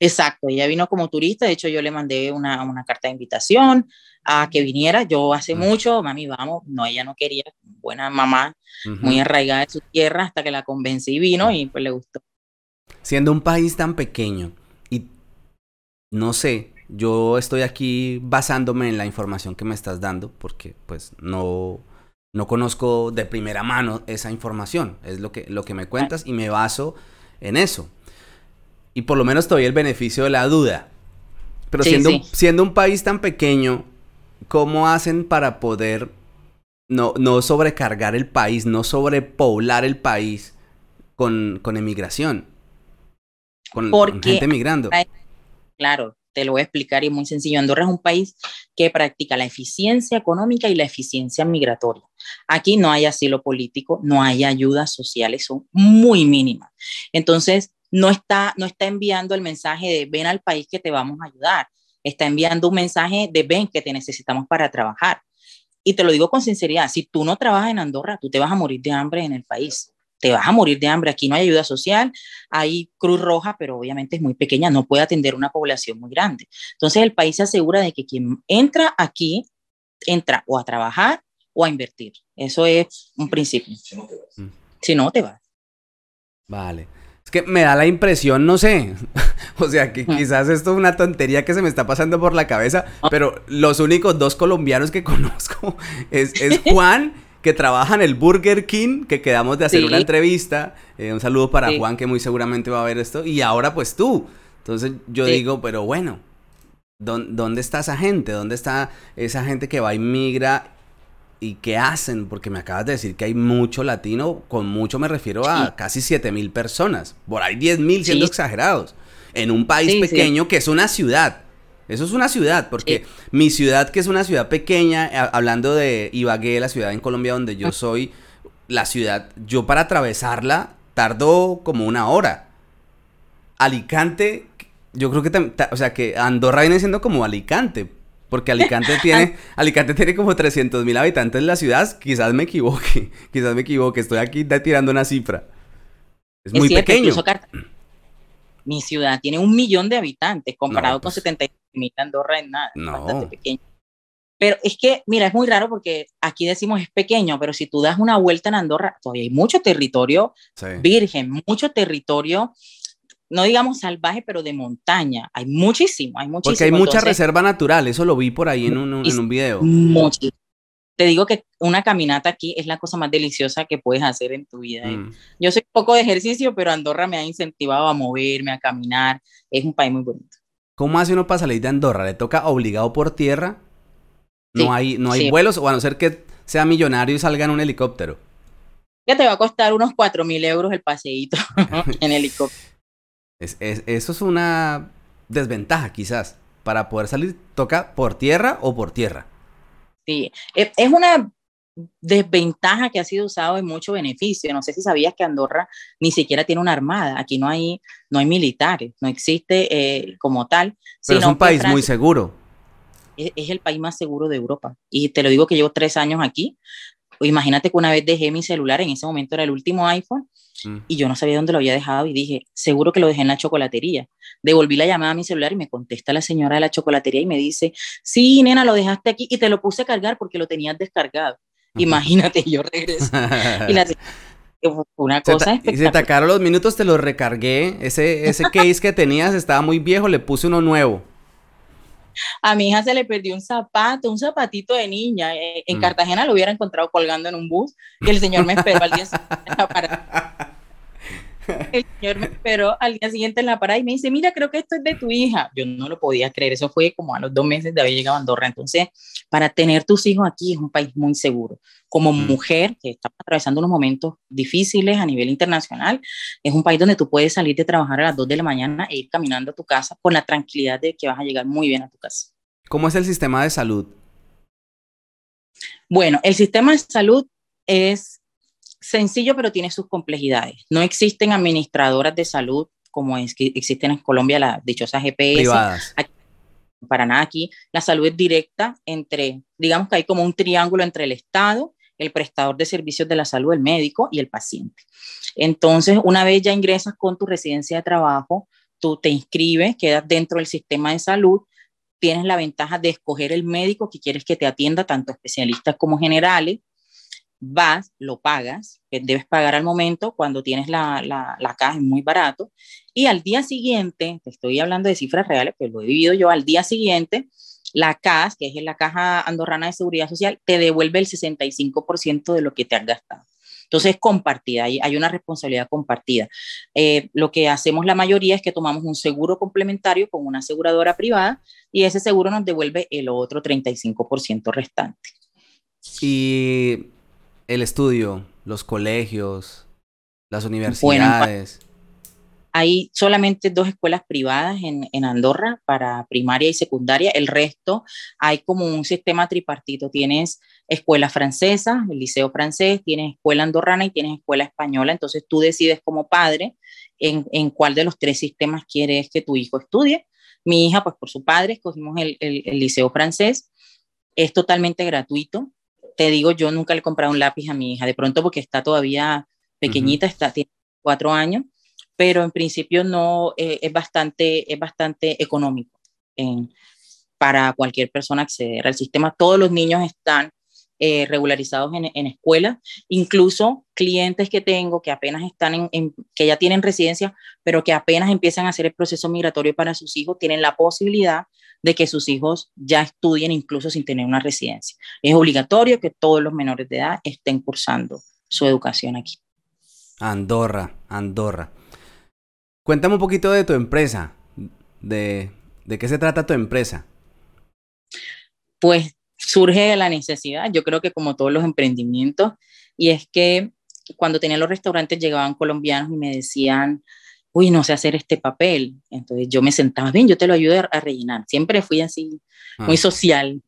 Exacto, ella vino como turista, de hecho yo le mandé una, una carta de invitación a que viniera, yo hace mucho, mami, vamos, no, ella no quería, buena mamá, muy arraigada de su tierra, hasta que la convencí y vino y pues le gustó. Siendo un país tan pequeño y no sé, yo estoy aquí basándome en la información que me estás dando porque pues no, no conozco de primera mano esa información, es lo que, lo que me cuentas y me baso en eso y por lo menos todavía el beneficio de la duda. Pero siendo, siendo un país tan pequeño, ¿cómo hacen para poder no, no sobrecargar el país, no sobrepoblar el país con, con emigración? Con, gente migrando. Claro, te lo voy a explicar y es muy sencillo. Andorra es un país que practica la eficiencia económica y la eficiencia migratoria. Aquí no hay asilo político, no hay ayudas sociales, son muy mínimas. Entonces, no está, no está enviando el mensaje de ven al país que te vamos a ayudar, está enviando un mensaje de ven que te necesitamos para trabajar. Y te lo digo con sinceridad, si tú no trabajas en Andorra, tú te vas a morir de hambre en el país. Te vas a morir de hambre. Aquí no hay ayuda social, hay Cruz Roja, pero obviamente es muy pequeña, no puede atender una población muy grande. Entonces el país se asegura de que quien entra aquí, entra o a trabajar o a invertir. Eso es un principio. Si no te vas. Si no te vas. Vale. Es que me da la impresión, no sé. o sea, que quizás esto es una tontería que se me está pasando por la cabeza, pero los únicos dos colombianos que conozco es, Juan, que trabaja en el Burger King, que quedamos de hacer una entrevista. Eh, un saludo para Juan, que muy seguramente va a ver esto. Y ahora, pues tú. Entonces yo digo, pero bueno, ¿dónde está esa gente? ¿Dónde está esa gente que va y migra ¿Y qué hacen? Porque me acabas de decir que hay mucho latino, con mucho me refiero a casi 7 mil personas, por ahí 10 mil siendo exagerados, en un país pequeño que es una ciudad. Eso es una ciudad, porque mi ciudad, que es una ciudad pequeña, hablando de Ibagué, la ciudad en Colombia donde yo soy, la ciudad, yo para atravesarla tardo como una hora. Alicante, yo creo que, o sea, que Andorra viene siendo como Alicante, porque Alicante tiene, Alicante tiene como 300 mil habitantes en la ciudad. Quizás me equivoque. Quizás me equivoque. Estoy aquí tirando una cifra. Es, muy pequeño. Mi ciudad tiene un millón de habitantes comparado con 70 mil Andorra en nada. No. Bastante pequeño. Pero es que, mira, es muy raro porque aquí decimos es pequeño, pero si tú das una vuelta en Andorra, todavía hay mucho territorio virgen, mucho territorio no digamos salvaje, pero de montaña. Hay muchísimo, hay muchísimo. Porque hay mucha reserva natural, eso lo vi por ahí en un, en un video. Muchísimo. Te digo que una caminata aquí es la cosa más deliciosa que puedes hacer en tu vida. ¿eh? Mm. Yo soy poco de ejercicio, pero Andorra me ha incentivado a moverme, a caminar. Es un país muy bonito. ¿Cómo hace uno para salir de Andorra? ¿Le toca obligado por tierra? No hay, no hay vuelos, o a no ser que sea millonario y salga en un helicóptero. Ya te va a costar unos 4 mil euros el paseíto en helicóptero. Es, eso es una desventaja quizás. Para poder salir, toca por tierra o por tierra. Sí, e, es una desventaja que ha sido usado en mucho beneficio. No sé si sabías que Andorra ni siquiera tiene una armada. Aquí no hay, no hay militares, no existe eh, como tal. Pero es un país muy seguro. Es, es, el país más seguro de Europa. Y te lo digo que llevo tres años aquí. Imagínate que una vez dejé mi celular, en ese momento era el último iPhone, Mm. Y yo no sabía dónde lo había dejado y dije, seguro que lo dejé en la chocolatería. Devolví la llamada a mi celular y me contesta la señora de la chocolatería y me dice, sí, nena, lo dejaste aquí y te lo puse a cargar porque lo tenías descargado. Imagínate, yo regreso. y la una cosa Y se te acabaron los minutos, te lo recargué. Ese, ese case que tenías estaba muy viejo, le puse uno nuevo. A mi hija se le perdió un zapato, un zapatito de niña. Eh, en mm. Cartagena lo hubiera encontrado colgando en un bus y el señor me esperó al día siguiente parada. El señor me esperó al día siguiente en la parada y me dice, mira, creo que esto es de tu hija. Yo no lo podía creer, eso fue como a los dos meses de haber llegado a Andorra. Entonces, para tener tus hijos aquí es un país muy seguro. Como mujer que está atravesando unos momentos difíciles a nivel internacional, es un país donde tú puedes salir de trabajar a las 2 de la mañana e ir caminando a tu casa con la tranquilidad de que vas a llegar muy bien a tu casa. ¿Cómo es el sistema de salud? Bueno, el sistema de salud es sencillo, pero tiene sus complejidades. No existen administradoras de salud como es que existen en Colombia las dichosas GPS. Privadas. para nada aquí. La salud es directa entre, digamos que hay como un triángulo entre el Estado, el prestador de servicios de la salud, el médico y el paciente. Entonces, una vez ya ingresas con tu residencia de trabajo, tú te inscribes, quedas dentro del sistema de salud, tienes la ventaja de escoger el médico que quieres que te atienda, tanto especialistas como generales, vas, lo pagas, que debes pagar al momento, cuando tienes la, la, caja es muy barato, y al día siguiente, te estoy hablando de cifras reales, que lo he vivido yo, al día siguiente, la CAS, que es la Caja Andorrana de Seguridad Social, te devuelve el 65% de lo que te has gastado. Entonces, es compartida, hay, hay una responsabilidad compartida. Eh, lo que hacemos la mayoría es que tomamos un seguro complementario con una aseguradora privada y ese seguro nos devuelve el otro 35% restante. Y el estudio, los colegios, las universidades. hay solamente dos escuelas privadas en, Andorra para primaria y secundaria. El resto hay como un sistema tripartito. Tienes escuela francesa, el liceo francés, tienes escuela andorrana y tienes escuela española. Entonces tú decides como padre en, cuál de los tres sistemas quieres que tu hijo estudie. Mi hija, pues por su padre, escogimos el, el liceo francés. Es totalmente gratuito te digo, yo nunca le he comprado un lápiz a mi hija, de pronto porque está todavía pequeñita, está, tiene cuatro años, pero en principio no, eh, es, bastante, es bastante económico para cualquier persona acceder al sistema. Todos los niños están eh, regularizados en, en escuelas, incluso clientes que tengo que apenas están en, que ya tienen residencia, pero que apenas empiezan a hacer el proceso migratorio para sus hijos, tienen la posibilidad de que sus hijos ya estudien incluso sin tener una residencia. Es obligatorio que todos los menores de edad estén cursando su educación aquí. Andorra, Andorra. Cuéntame un poquito de tu empresa, de, de qué se trata tu empresa. Pues surge de la necesidad, yo creo que como todos los emprendimientos, y es que cuando tenía los restaurantes llegaban colombianos y me decían, uy, no sé hacer este papel. Entonces yo me sentaba, bien, yo te lo ayudo a rellenar. Siempre fui así, muy ah. social,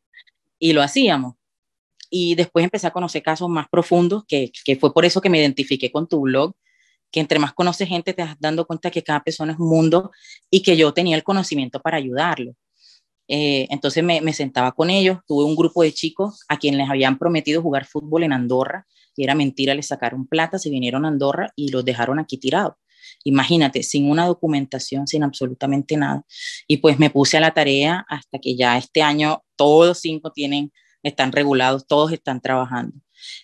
y lo hacíamos. Y después empecé a conocer casos más profundos, que, que fue por eso que me identifiqué con tu blog, que entre más conoces gente te vas dando cuenta que cada persona es un mundo y que yo tenía el conocimiento para ayudarlo. Eh, entonces me, me, sentaba con ellos, tuve un grupo de chicos a quienes les habían prometido jugar fútbol en Andorra y era mentira, les sacaron plata, se vinieron a Andorra y los dejaron aquí tirados. Imagínate, sin una documentación, sin absolutamente nada. Y pues me puse a la tarea hasta que ya este año todos cinco tienen, están regulados, todos están trabajando.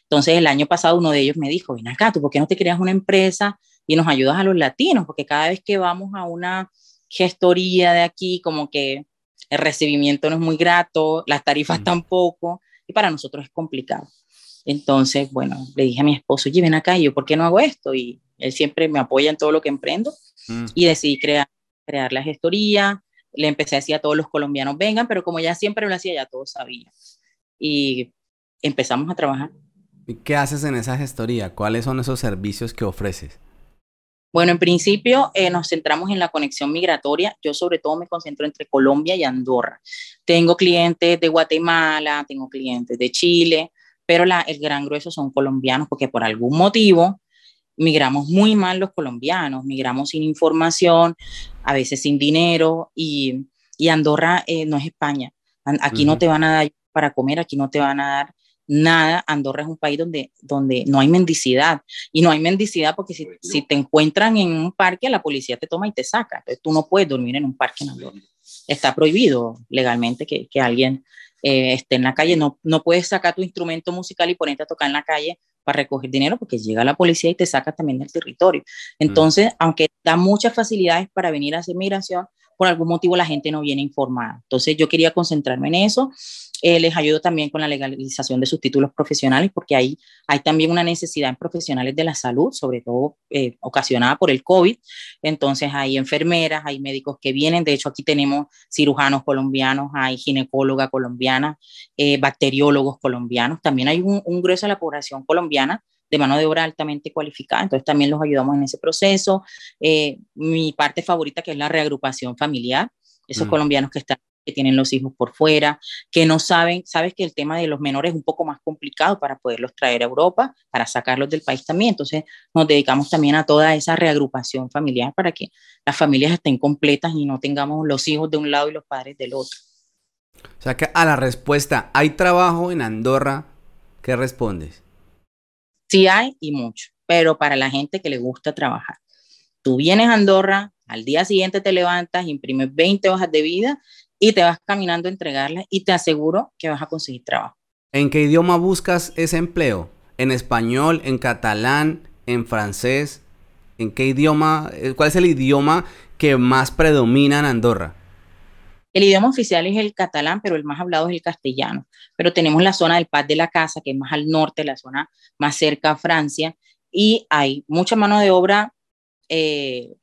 Entonces el año pasado uno de ellos me dijo, ven acá, ¿tú por qué no te creas una empresa y nos ayudas a los latinos? Porque cada vez que vamos a una gestoría de aquí, como que el recibimiento no es muy grato, las tarifas mm. tampoco, y para nosotros es complicado. Entonces, bueno, le dije a mi esposo, oye, ven acá, y yo, ¿por qué no hago esto? Y él siempre me apoya en todo lo que emprendo mm. y decidí crear, crear la gestoría. Le empecé a decir a todos los colombianos, vengan, pero como ya siempre lo hacía, ya todos sabían. Y empezamos a trabajar. ¿Y qué haces en esa gestoría? ¿Cuáles son esos servicios que ofreces? Bueno, en principio eh, nos centramos en la conexión migratoria. Yo sobre todo me concentro entre Colombia y Andorra. Tengo clientes de Guatemala, tengo clientes de Chile, pero la, el gran grueso son colombianos porque por algún motivo migramos muy mal los colombianos, migramos sin información, a veces sin dinero y, y Andorra eh, no es España. Aquí no te van a dar para comer, aquí no te van a dar nada. Andorra es un país donde, donde no hay mendicidad y no hay mendicidad porque si, si te encuentran en un parque, la policía te toma y te saca. Entonces tú no puedes dormir en un parque en Andorra. Está prohibido legalmente que, que alguien eh, esté en la calle. No, no puedes sacar tu instrumento musical y ponerte a tocar en la calle para recoger dinero porque llega la policía y te saca también del territorio. Entonces, aunque da muchas facilidades para venir a hacer migración, por algún motivo la gente no viene informada. Entonces yo quería concentrarme en eso. Eh, les ayudo también con la legalización de sus títulos profesionales porque ahí hay también una necesidad en profesionales de la salud, sobre todo eh, ocasionada por el COVID. Entonces hay enfermeras, hay médicos que vienen. De hecho, aquí tenemos cirujanos colombianos, hay ginecóloga colombiana, eh, bacteriólogos colombianos. También hay un, un grueso de la población colombiana de mano de obra altamente cualificada, entonces también los ayudamos en ese proceso. Eh, mi parte favorita que es la reagrupación familiar, esos mm. colombianos que están que tienen los hijos por fuera, que no saben, sabes que el tema de los menores es un poco más complicado para poderlos traer a Europa, para sacarlos del país también. Entonces nos dedicamos también a toda esa reagrupación familiar para que las familias estén completas y no tengamos los hijos de un lado y los padres del otro. O sea que a la respuesta, ¿hay trabajo en Andorra? ¿Qué respondes? Sí hay y mucho, pero para la gente que le gusta trabajar. Tú vienes a Andorra, al día siguiente te levantas, imprimes 20 hojas de vida y te vas caminando a entregarlas y te aseguro que vas a conseguir trabajo. ¿En qué idioma buscas ese empleo? ¿En español, en catalán, en francés? ¿En qué idioma? Eh, ¿Cuál es el idioma que más predomina en Andorra? El idioma oficial es el catalán, pero el más hablado es el castellano. Pero tenemos la zona del Paz de la Casa, que es más al norte, la zona más cerca a Francia, y hay mucha mano de obra eh,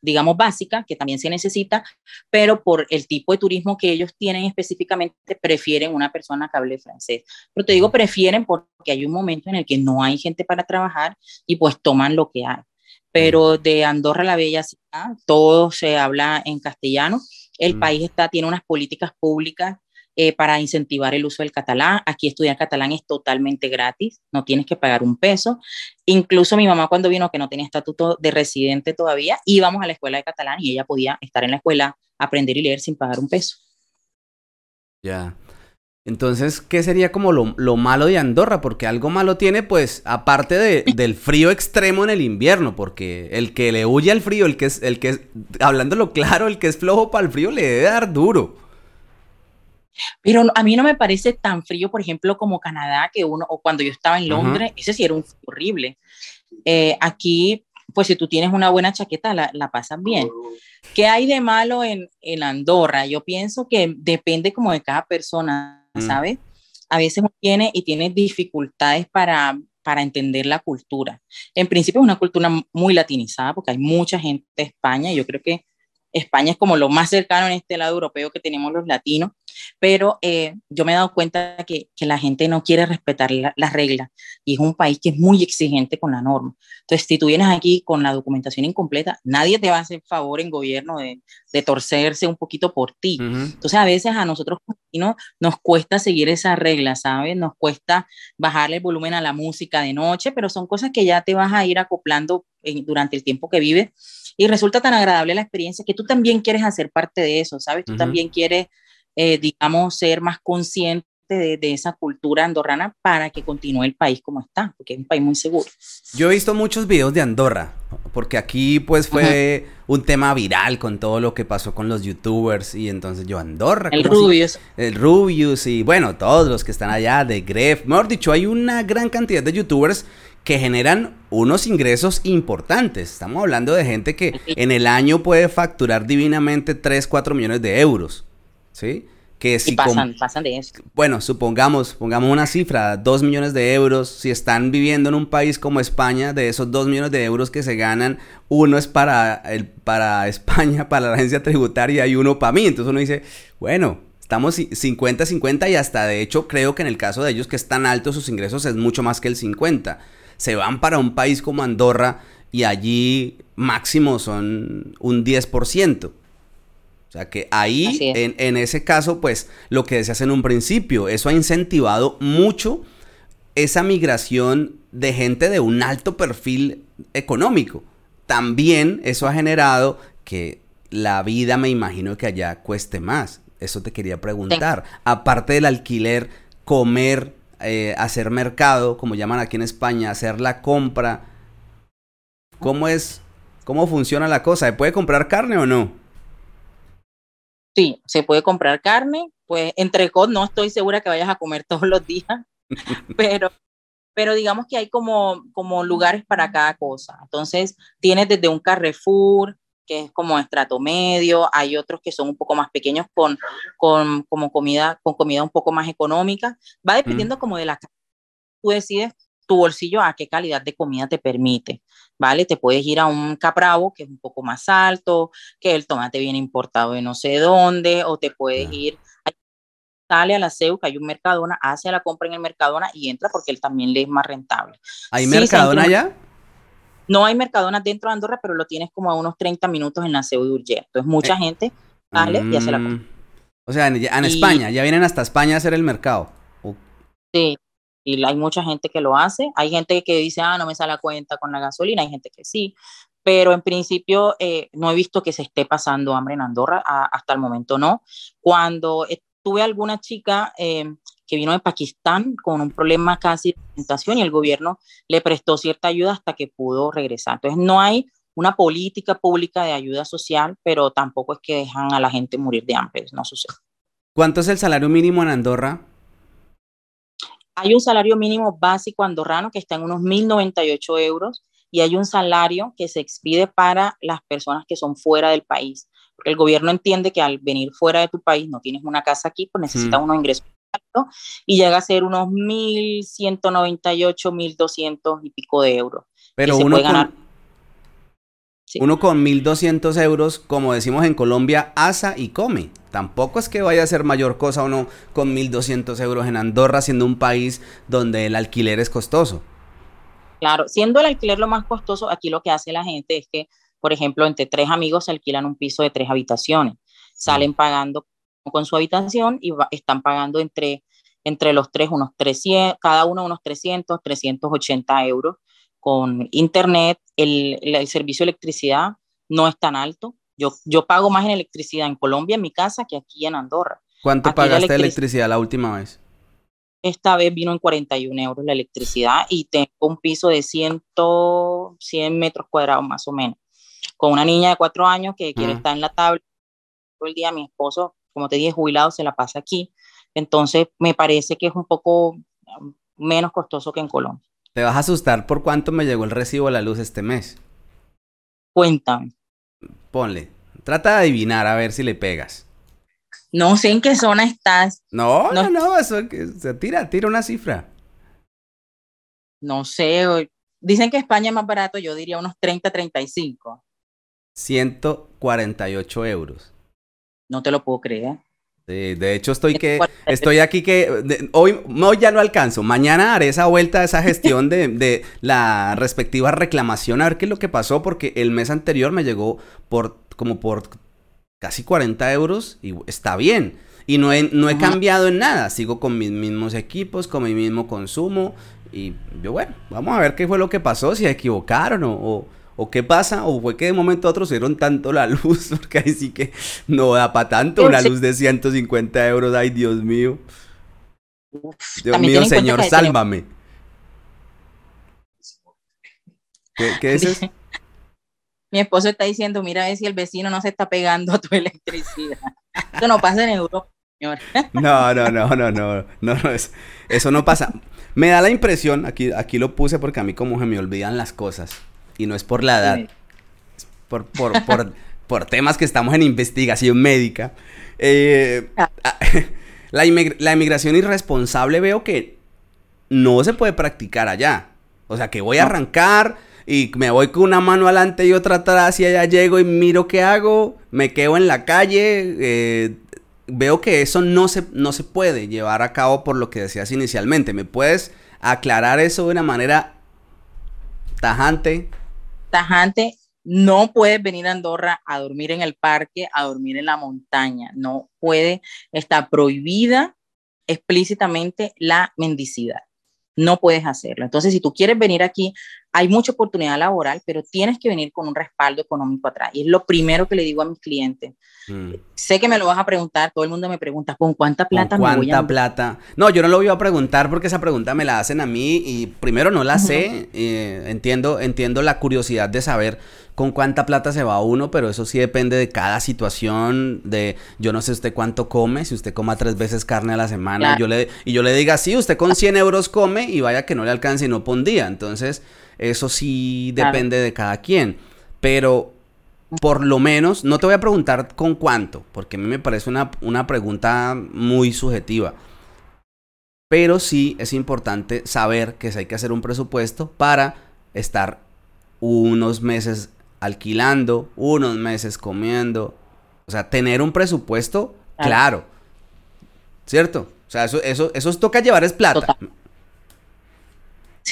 digamos, básica, que también se necesita, pero por el tipo de turismo que ellos tienen específicamente, prefieren una persona que hable francés. Pero te digo, prefieren porque hay un momento en el que no hay gente para trabajar y pues toman lo que hay. Pero de Andorra la Bella todo se habla en castellano. El país está, tiene unas políticas públicas eh, para incentivar el uso del catalán. Aquí estudiar catalán es totalmente gratis, no tienes que pagar un peso. Incluso mi mamá cuando vino, que no tenía estatuto de residente todavía, íbamos a la escuela de catalán y ella podía estar en la escuela, aprender y leer sin pagar un peso. Ya. Entonces, ¿qué sería como lo, lo, malo de Andorra? Porque algo malo tiene, pues, aparte de, del frío extremo en el invierno, porque el que le huye al frío, el que es, el que es, hablándolo claro, el que es flojo para el frío le debe dar duro. Pero a mí no me parece tan frío, por ejemplo, como Canadá, que uno, o cuando yo estaba en Londres, ese sí era un horrible. Eh, aquí, pues si tú tienes una buena chaqueta, la, la pasas bien. ¿Qué hay de malo en, en, Andorra? Yo pienso que depende como de cada persona. ¿Sabes? A veces uno tiene y tiene dificultades para, para entender la cultura. En principio es una cultura muy latinizada porque hay mucha gente de España y yo creo que España es como lo más cercano en este lado europeo que tenemos los latinos, pero eh, yo me he dado cuenta que, que la gente no quiere respetar las reglas y es un país que es muy exigente con la norma. Entonces, si tú vienes aquí con la documentación incompleta, nadie te va a hacer favor en gobierno de, de torcerse un poquito por ti. Entonces, a veces a nosotros no, nos cuesta seguir esas reglas, ¿sabes? Nos cuesta bajarle el volumen a la música de noche, pero son cosas que ya te vas a ir acoplando durante el tiempo que vives y resulta tan agradable la experiencia que tú también quieres hacer parte de eso, ¿sabes? Tú también quieres, eh, digamos, ser más consciente de, esa cultura andorrana para que continúe el país como está, porque es un país muy seguro. Yo he visto muchos videos de Andorra, porque aquí pues fue un tema viral con todo lo que pasó con los youtubers y entonces yo Andorra. El Rubius. el Rubius y bueno, todos los que están allá de Gref. Mejor dicho, hay una gran cantidad de youtubers que generan unos ingresos importantes. Estamos hablando de gente que en el año puede facturar divinamente 3, 4 millones de euros. ¿Sí? Que si pasan, pasan de eso. Bueno, supongamos, pongamos una cifra, 2 millones de euros. Si están viviendo en un país como España, de esos 2 millones de euros que se ganan, uno es para, el, para España, para la agencia tributaria y uno para mí. Entonces uno dice, bueno, estamos 50-50 y hasta de hecho creo que en el caso de ellos que están altos sus ingresos es mucho más que el 50 se van para un país como Andorra y allí máximo son un 10%. O sea que ahí, en, en, ese caso, pues lo que decías en un principio, eso ha incentivado mucho esa migración de gente de un alto perfil económico. También eso ha generado que la vida, me imagino que allá cueste más. Eso te quería preguntar. Aparte del alquiler, comer eh, hacer mercado, como llaman aquí en España, hacer la compra. ¿Cómo es? ¿Cómo funciona la cosa? ¿Se puede comprar carne o no? Sí, se puede comprar carne. Pues entre cos no estoy segura que vayas a comer todos los días, pero, pero digamos que hay como, como lugares para cada cosa. Entonces, tienes desde un Carrefour, que es como estrato medio, hay otros que son un poco más pequeños con, con, como comida, con comida un poco más económica. Va dependiendo como de la... Tú decides tu bolsillo a qué calidad de comida te permite, ¿vale? Te puedes ir a un capravo que es un poco más alto, que el tomate viene importado de no sé dónde, o te puedes ir sale a la CEU, que hay un Mercadona, hace la compra en el Mercadona y entra porque él también le es más rentable. ¿Hay Mercadona allá? No hay Mercadonas dentro de Andorra, pero lo tienes como a unos 30 minutos en la de Urgell. Entonces, mucha eh, gente sale y hace la compra. Mm, o sea, en, España, ya vienen hasta España a hacer el mercado. Sí, y hay mucha gente que lo hace. Hay gente que dice, ah, no me sale a cuenta con la gasolina. Hay gente que sí. Pero en principio eh, no he visto que se esté pasando hambre en Andorra. hasta el momento no. Cuando tuve alguna chica eh, que vino de Pakistán con un problema casi de alimentación y el gobierno le prestó cierta ayuda hasta que pudo regresar. Entonces, no hay una política pública de ayuda social, pero tampoco es que dejan a la gente morir de hambre, no sucede. ¿Cuánto es el salario mínimo en Andorra? Hay un salario mínimo básico andorrano que está en unos 1.098 euros y hay un salario que se expide para las personas que son fuera del país. Porque el gobierno entiende que al venir fuera de tu país, no tienes una casa aquí, pues necesitas unos ingresos y llega a ser unos 1.198, 1.200 y pico de euros. Pero uno con, uno con 1.200 euros, como decimos en Colombia, asa y come. Tampoco es que vaya a ser mayor cosa uno con 1.200 euros en Andorra, siendo un país donde el alquiler es costoso. Claro, siendo el alquiler lo más costoso, aquí lo que hace la gente es que, por ejemplo, entre tres amigos se alquilan un piso de tres habitaciones. Salen mm. pagando con su habitación y están pagando entre, entre los tres unos 300, cada uno unos 300, 380 euros con internet, el, el, servicio de electricidad no es tan alto. Yo, yo pago más en electricidad en Colombia, en mi casa, que aquí en Andorra. ¿Cuánto pagaste de electricidad la última vez? Esta vez vino en 41 euros la electricidad y tengo un piso de 100, 100 metros cuadrados más o menos. Con una niña de cuatro años que quiere estar en la tabla todo el día, mi esposo, como te dije, jubilado, se la pasa aquí. Entonces, me parece que es un poco um, menos costoso que en Colombia. Te vas a asustar por cuánto me llegó el recibo de la luz este mes. Cuéntame. Ponle. Trata de adivinar a ver si le pegas. No sé en qué zona estás. No, no, no, eso se tira, tira una cifra. No sé, dicen que España es más barato, yo diría unos 30, 35. 148 euros. No te lo puedo creer. Sí, de hecho estoy que estoy aquí que hoy, hoy ya lo alcanzo. Mañana haré esa vuelta, esa gestión de, de, la respectiva reclamación a ver qué es lo que pasó porque el mes anterior me llegó por como por casi 40 euros y está bien. Y no he, no he cambiado en nada. Sigo con mis mismos equipos, con mi mismo consumo. Y yo, bueno, vamos a ver qué fue lo que pasó, si se equivocaron o ¿O qué pasa? ¿O fue que de momento a otro se dieron tanto la luz? Porque ahí sí que no da para tanto. Una luz de 150 euros. Ay, Dios mío. Dios mío, Señor, sálvame. ¿Qué, es eso? Mi esposo está diciendo, mira a ver si el vecino no se está pegando a tu electricidad. Eso no pasa en Europa, señor. No, no, no, no, no, no, eso no pasa. Me da la impresión, aquí, aquí lo puse porque a mí como se me olvidan las cosas y no es por la edad, por, por, temas que estamos en investigación médica. Eh, ah. la, la inmigración irresponsable veo que no se puede practicar allá. O sea, que voy a arrancar y me voy con una mano adelante y otra atrás y allá llego y miro qué hago, me quedo en la calle. Eh, veo que eso no se, no se puede llevar a cabo por lo que decías inicialmente. ¿Me puedes aclarar eso de una manera tajante? No puedes venir a Andorra a dormir en el parque, a dormir en la montaña. No puede, está prohibida explícitamente la mendicidad. No puedes hacerlo. Entonces, si tú quieres venir aquí, hay mucha oportunidad laboral, pero tienes que venir con un respaldo económico atrás. Y es lo primero que le digo a mis clientes. Mm. Sé que me lo vas a preguntar, todo el mundo me pregunta, ¿con cuánta plata ¿Con cuánta plata? No, yo no lo voy a preguntar porque esa pregunta me la hacen a mí y primero no la sé, eh, entiendo, entiendo la curiosidad de saber con cuánta plata se va uno, pero eso sí depende de cada situación, de yo no sé usted cuánto come, si usted coma tres veces carne a la semana, y, yo le, y yo le diga, sí, usted con 100 euros come y vaya que no le alcance y no día, entonces eso sí depende de cada quien, pero por lo menos, no te voy a preguntar con cuánto, porque a mí me parece una, una pregunta muy subjetiva. Pero sí es importante saber que hay que hacer un presupuesto para estar unos meses alquilando, unos meses comiendo. O sea, tener un presupuesto claro. ¿Cierto? O sea, eso, eso, eso toca llevar es plata.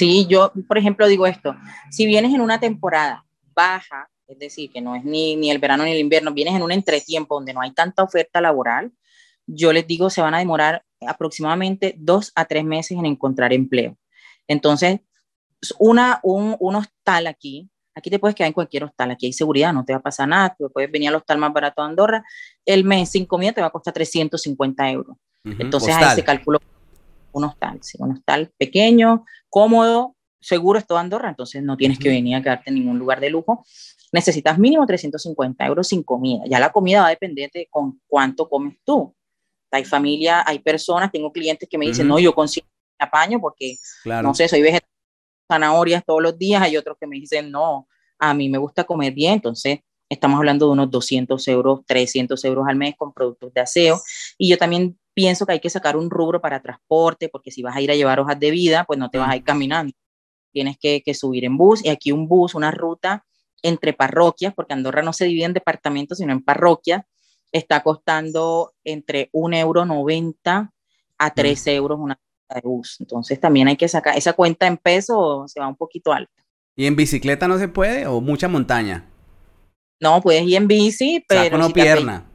Sí, yo, por ejemplo, digo esto. Si vienes en una temporada baja, es decir, que no es ni, ni el verano ni el invierno, vienes en un entretiempo donde no hay tanta oferta laboral, yo les digo, se van a demorar aproximadamente dos a tres meses en encontrar empleo. Entonces, una, un, un hostal aquí Aquí te puedes quedar en cualquier hostal, aquí hay seguridad, no te va a pasar nada, tú puedes venir al hostal más barato de Andorra, el mes sin comida te va a costar 350 euros. Entonces ahí se calculó un hostal, sí, un hostal pequeño, cómodo, seguro es todo Andorra, entonces no tienes que venir a quedarte en ningún lugar de lujo. Necesitas mínimo 350 euros sin comida. Ya la comida va a depender de con cuánto comes tú. Hay familia, hay personas, tengo clientes que me dicen, no, yo consigo apaño porque, no sé, soy vegetariano, zanahorias todos los días. Hay otros que me dicen, no, a mí me gusta comer bien. Entonces, estamos hablando de unos 200 euros, 300 euros al mes con productos de aseo. Y yo también pienso que hay que sacar un rubro para transporte, porque si vas a ir a llevar hojas de vida, pues no te vas a ir caminando. Tienes que, que subir en bus. Y aquí un bus, una ruta entre parroquias, porque Andorra no se divide en departamentos, sino en parroquias, está costando entre 1,90 euro a 3 euros una de bus. Entonces también hay que sacar esa cuenta en peso, se va un poquito alta. ¿Y en bicicleta no se puede o mucha montaña? No, puedes ir en bici, pero... Saco pierna.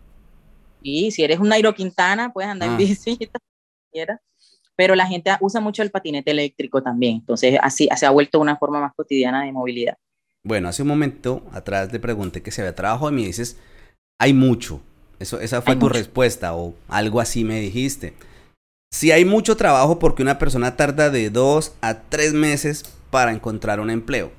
Y si eres un Nairo Quintana, puedes andar en ah. bici, pero la gente usa mucho el patinete eléctrico también. Entonces así se ha vuelto una forma más cotidiana de movilidad. Bueno, hace un momento atrás te pregunté que se había trabajo y me dices, hay mucho. Eso, esa fue tu respuesta o algo así me dijiste. Si hay mucho trabajo porque una persona tarda de dos a tres meses para encontrar un empleo.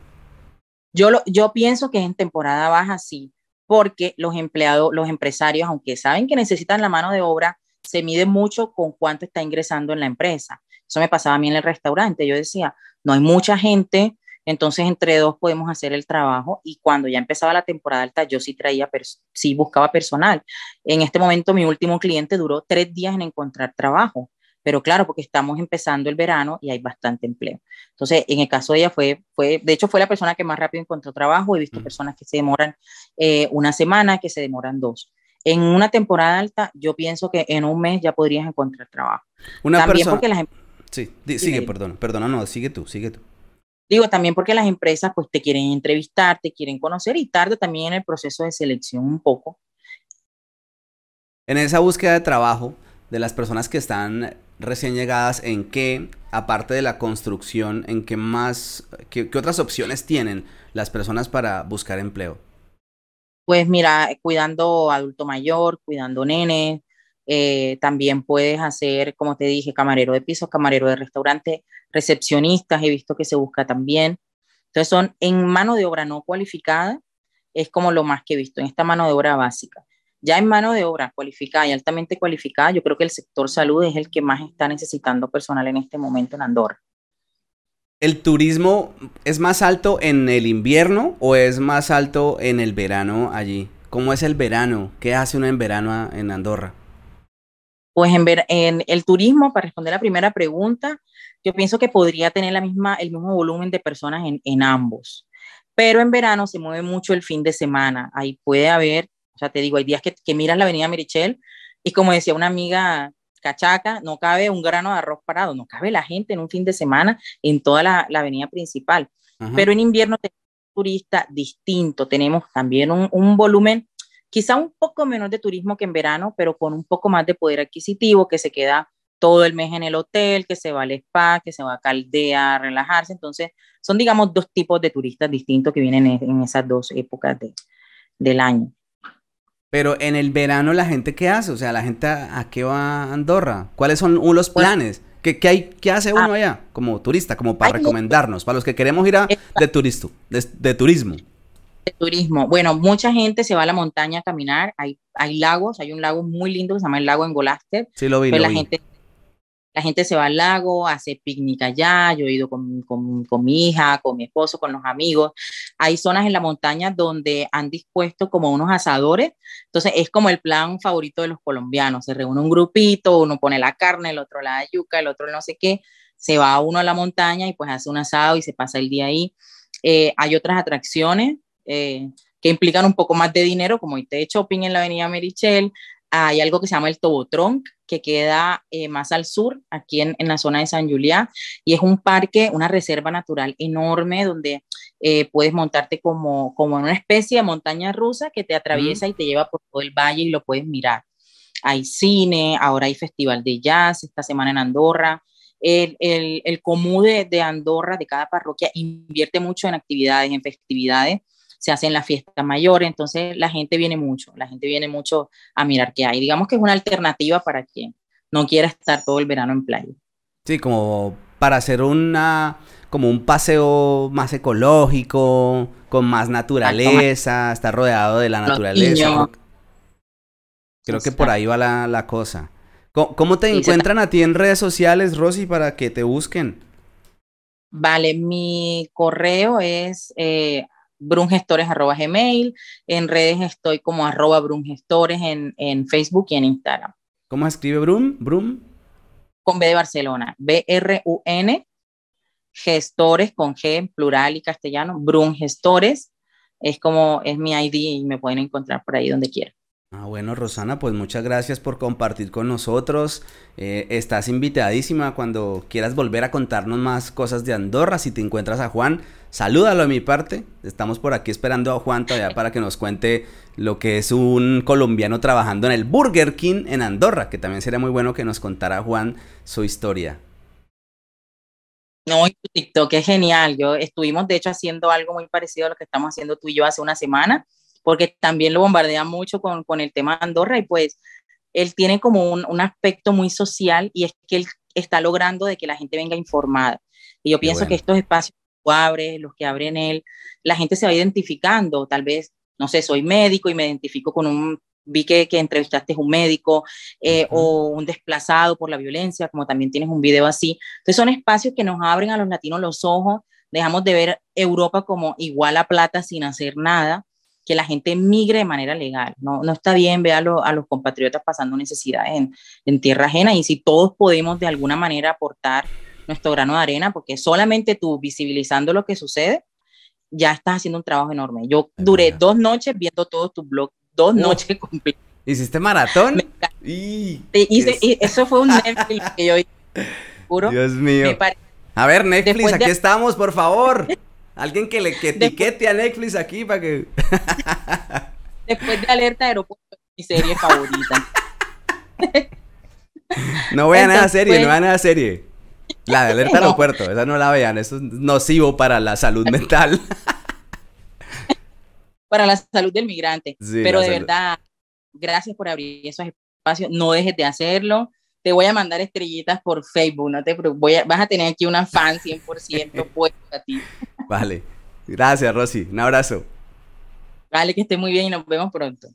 Yo, pienso que en temporada baja sí, porque los empleados, los empresarios, aunque saben que necesitan la mano de obra, se mide mucho con cuánto está ingresando en la empresa. Eso me pasaba a mí en el restaurante. Yo decía, no hay mucha gente, entonces, entre dos podemos hacer el trabajo y cuando ya empezaba la temporada alta, yo sí traía, sí buscaba personal. En este momento, mi último cliente duró tres días en encontrar trabajo, pero claro, porque estamos empezando el verano y hay bastante empleo. Entonces, en el caso de ella fue, fue de hecho, fue la persona que más rápido encontró trabajo. He visto personas que se demoran eh, una semana, que se demoran dos. En una temporada alta, yo pienso que en un mes ya podrías encontrar trabajo. Una También persona... porque las em- Sí, sigue, perdona, perdona, no, sigue tú, sigue tú. Digo, también porque las empresas pues te quieren entrevistar, te quieren conocer y tarde también en el proceso de selección un poco. En esa búsqueda de trabajo de las personas que están recién llegadas, ¿en qué, aparte de la construcción, en qué más, qué, otras opciones tienen las personas para buscar empleo? Pues mira, cuidando adulto mayor, cuidando nenes, eh, también puedes hacer, como te dije, camarero de piso, camarero de restaurante, recepcionistas, he visto que se busca también. Entonces son en mano de obra no cualificada, es como lo más que he visto, en esta mano de obra básica. Ya en mano de obra cualificada y altamente cualificada, yo creo que el sector salud es el que más está necesitando personal en este momento en Andorra. ¿El turismo es más alto en el invierno o es más alto en el verano allí? ¿Cómo es el verano? ¿Qué hace uno en verano en Andorra? Pues en, ver, en el turismo, para responder la primera pregunta, yo pienso que podría tener la misma, el mismo volumen de personas en, en ambos. Pero en verano se mueve mucho el fin de semana. Ahí puede haber, o sea, te digo, hay días que, que miras la avenida Merichel y como decía una amiga cachaca, no cabe un grano de arroz parado, no cabe la gente en un fin de semana en toda la, la avenida principal. Pero en invierno tenemos turista distinto, tenemos también un, un volumen quizá un poco menos de turismo que en verano, pero con un poco más de poder adquisitivo, que se queda todo el mes en el hotel, que se va al spa, que se va a Caldea a relajarse. Entonces, son, digamos, dos tipos de turistas distintos que vienen en, esas dos épocas de, del año. Pero en el verano, ¿la gente qué hace? O sea, ¿la gente a, qué va a Andorra? ¿Cuáles son los pues planes? ¿Qué, qué, hay, ¿Qué hace uno ah. allá como turista, como para recomendarnos, para los que queremos ir a, de, turisto, de turismo? turismo. Bueno, mucha gente se va a la montaña a caminar. Hay, hay lagos, hay un lago muy lindo que se llama el lago Engolaster. Sí, lo vi. Pues la, Gente, la gente se va al lago, hace picnic allá. Yo he ido con, con, con, mi hija, con mi esposo, con los amigos. Hay zonas en la montaña donde han dispuesto como unos asadores. Entonces es como el plan favorito de los colombianos. Se reúne un grupito, uno pone la carne, el otro la yuca, el otro no sé qué. Se va uno a la montaña y pues hace un asado y se pasa el día ahí. Eh, hay otras atracciones eh, que implican un poco más de dinero, como irte de shopping en la avenida Merichel. Hay algo que se llama el Tobotron, que queda eh, más al sur, aquí en, en, la zona de San Julián, y es un parque, una reserva natural enorme donde eh, puedes montarte como, como en una especie de montaña rusa que te atraviesa y te lleva por todo el valle y lo puedes mirar. Hay cine, ahora hay festival de jazz esta semana en Andorra, el, el, el común de, de, Andorra, de cada parroquia, invierte mucho en actividades, en festividades, se hacen las fiestas mayores, entonces la gente viene mucho, la gente viene mucho a mirar qué hay. Digamos que es una alternativa para quien no quiera estar todo el verano en playa. Sí, como para hacer una como un paseo más ecológico, con más naturaleza, estar rodeado de la naturaleza. Creo que por ahí va la, cosa. ¿Cómo, te encuentran a ti en redes sociales, Rosy, para que te busquen? Vale, mi correo es eh, brungestores.gmail. En redes estoy como arroba brungestores en, en Facebook y en Instagram. ¿Cómo escribe Brum? Brum. Con B de Barcelona. B-R-U-N gestores con G plural y castellano, Brun Gestores, es como es mi ID y me pueden encontrar por ahí donde quieran. Ah, bueno, Rosana, pues muchas gracias por compartir con nosotros. Eh, estás invitadísima cuando quieras volver a contarnos más cosas de Andorra. Si te encuentras a Juan, salúdalo a mi parte. Estamos por aquí esperando a Juan todavía para que nos cuente lo que es un colombiano trabajando en el Burger King en Andorra, que también sería muy bueno que nos contara Juan su historia. No, TikTok es genial. Yo estuvimos, de hecho, haciendo algo muy parecido a lo que estamos haciendo tú y yo hace una semana, porque también lo bombardea mucho con, con el tema de Andorra y pues él tiene como un, un, aspecto muy social y es que él está logrando de que la gente venga informada. Y yo pienso que estos espacios que abre, los que abren él, la gente se va identificando, tal vez, no sé, soy médico y me identifico con un vi que, que entrevistaste un médico eh, o un desplazado por la violencia, como también tienes un video así. Entonces son espacios que nos abren a los latinos los ojos, dejamos de ver Europa como igual a plata sin hacer nada, que la gente migre de manera legal. No, no está bien ver a, a los compatriotas pasando necesidades en, en tierra ajena y si todos podemos de alguna manera aportar nuestro grano de arena, porque solamente tú visibilizando lo que sucede, ya estás haciendo un trabajo enorme. Yo duré dos noches viendo todos tus blogs dos noches completas. ¿Hiciste maratón? Y, hice, y eso fue un Netflix que yo hice. Dios mío. A ver, Netflix, aquí estamos, por favor. Alguien que le que etiquete a Netflix aquí para que. Después de Alerta Aeropuerto, mi serie favorita. no vean esa serie, no vean esa serie. La de Alerta Aeropuerto, esa no la vean, eso es nocivo para la salud mental para la salud del migrante. Pero de verdad, gracias por abrir esos espacios. No dejes de hacerlo. Te voy a mandar estrellitas por Facebook, no te Voy vas a tener aquí una fan 100% puesta a ti. Vale. Gracias, Rosy. Un abrazo. Vale, que esté muy bien y nos vemos pronto.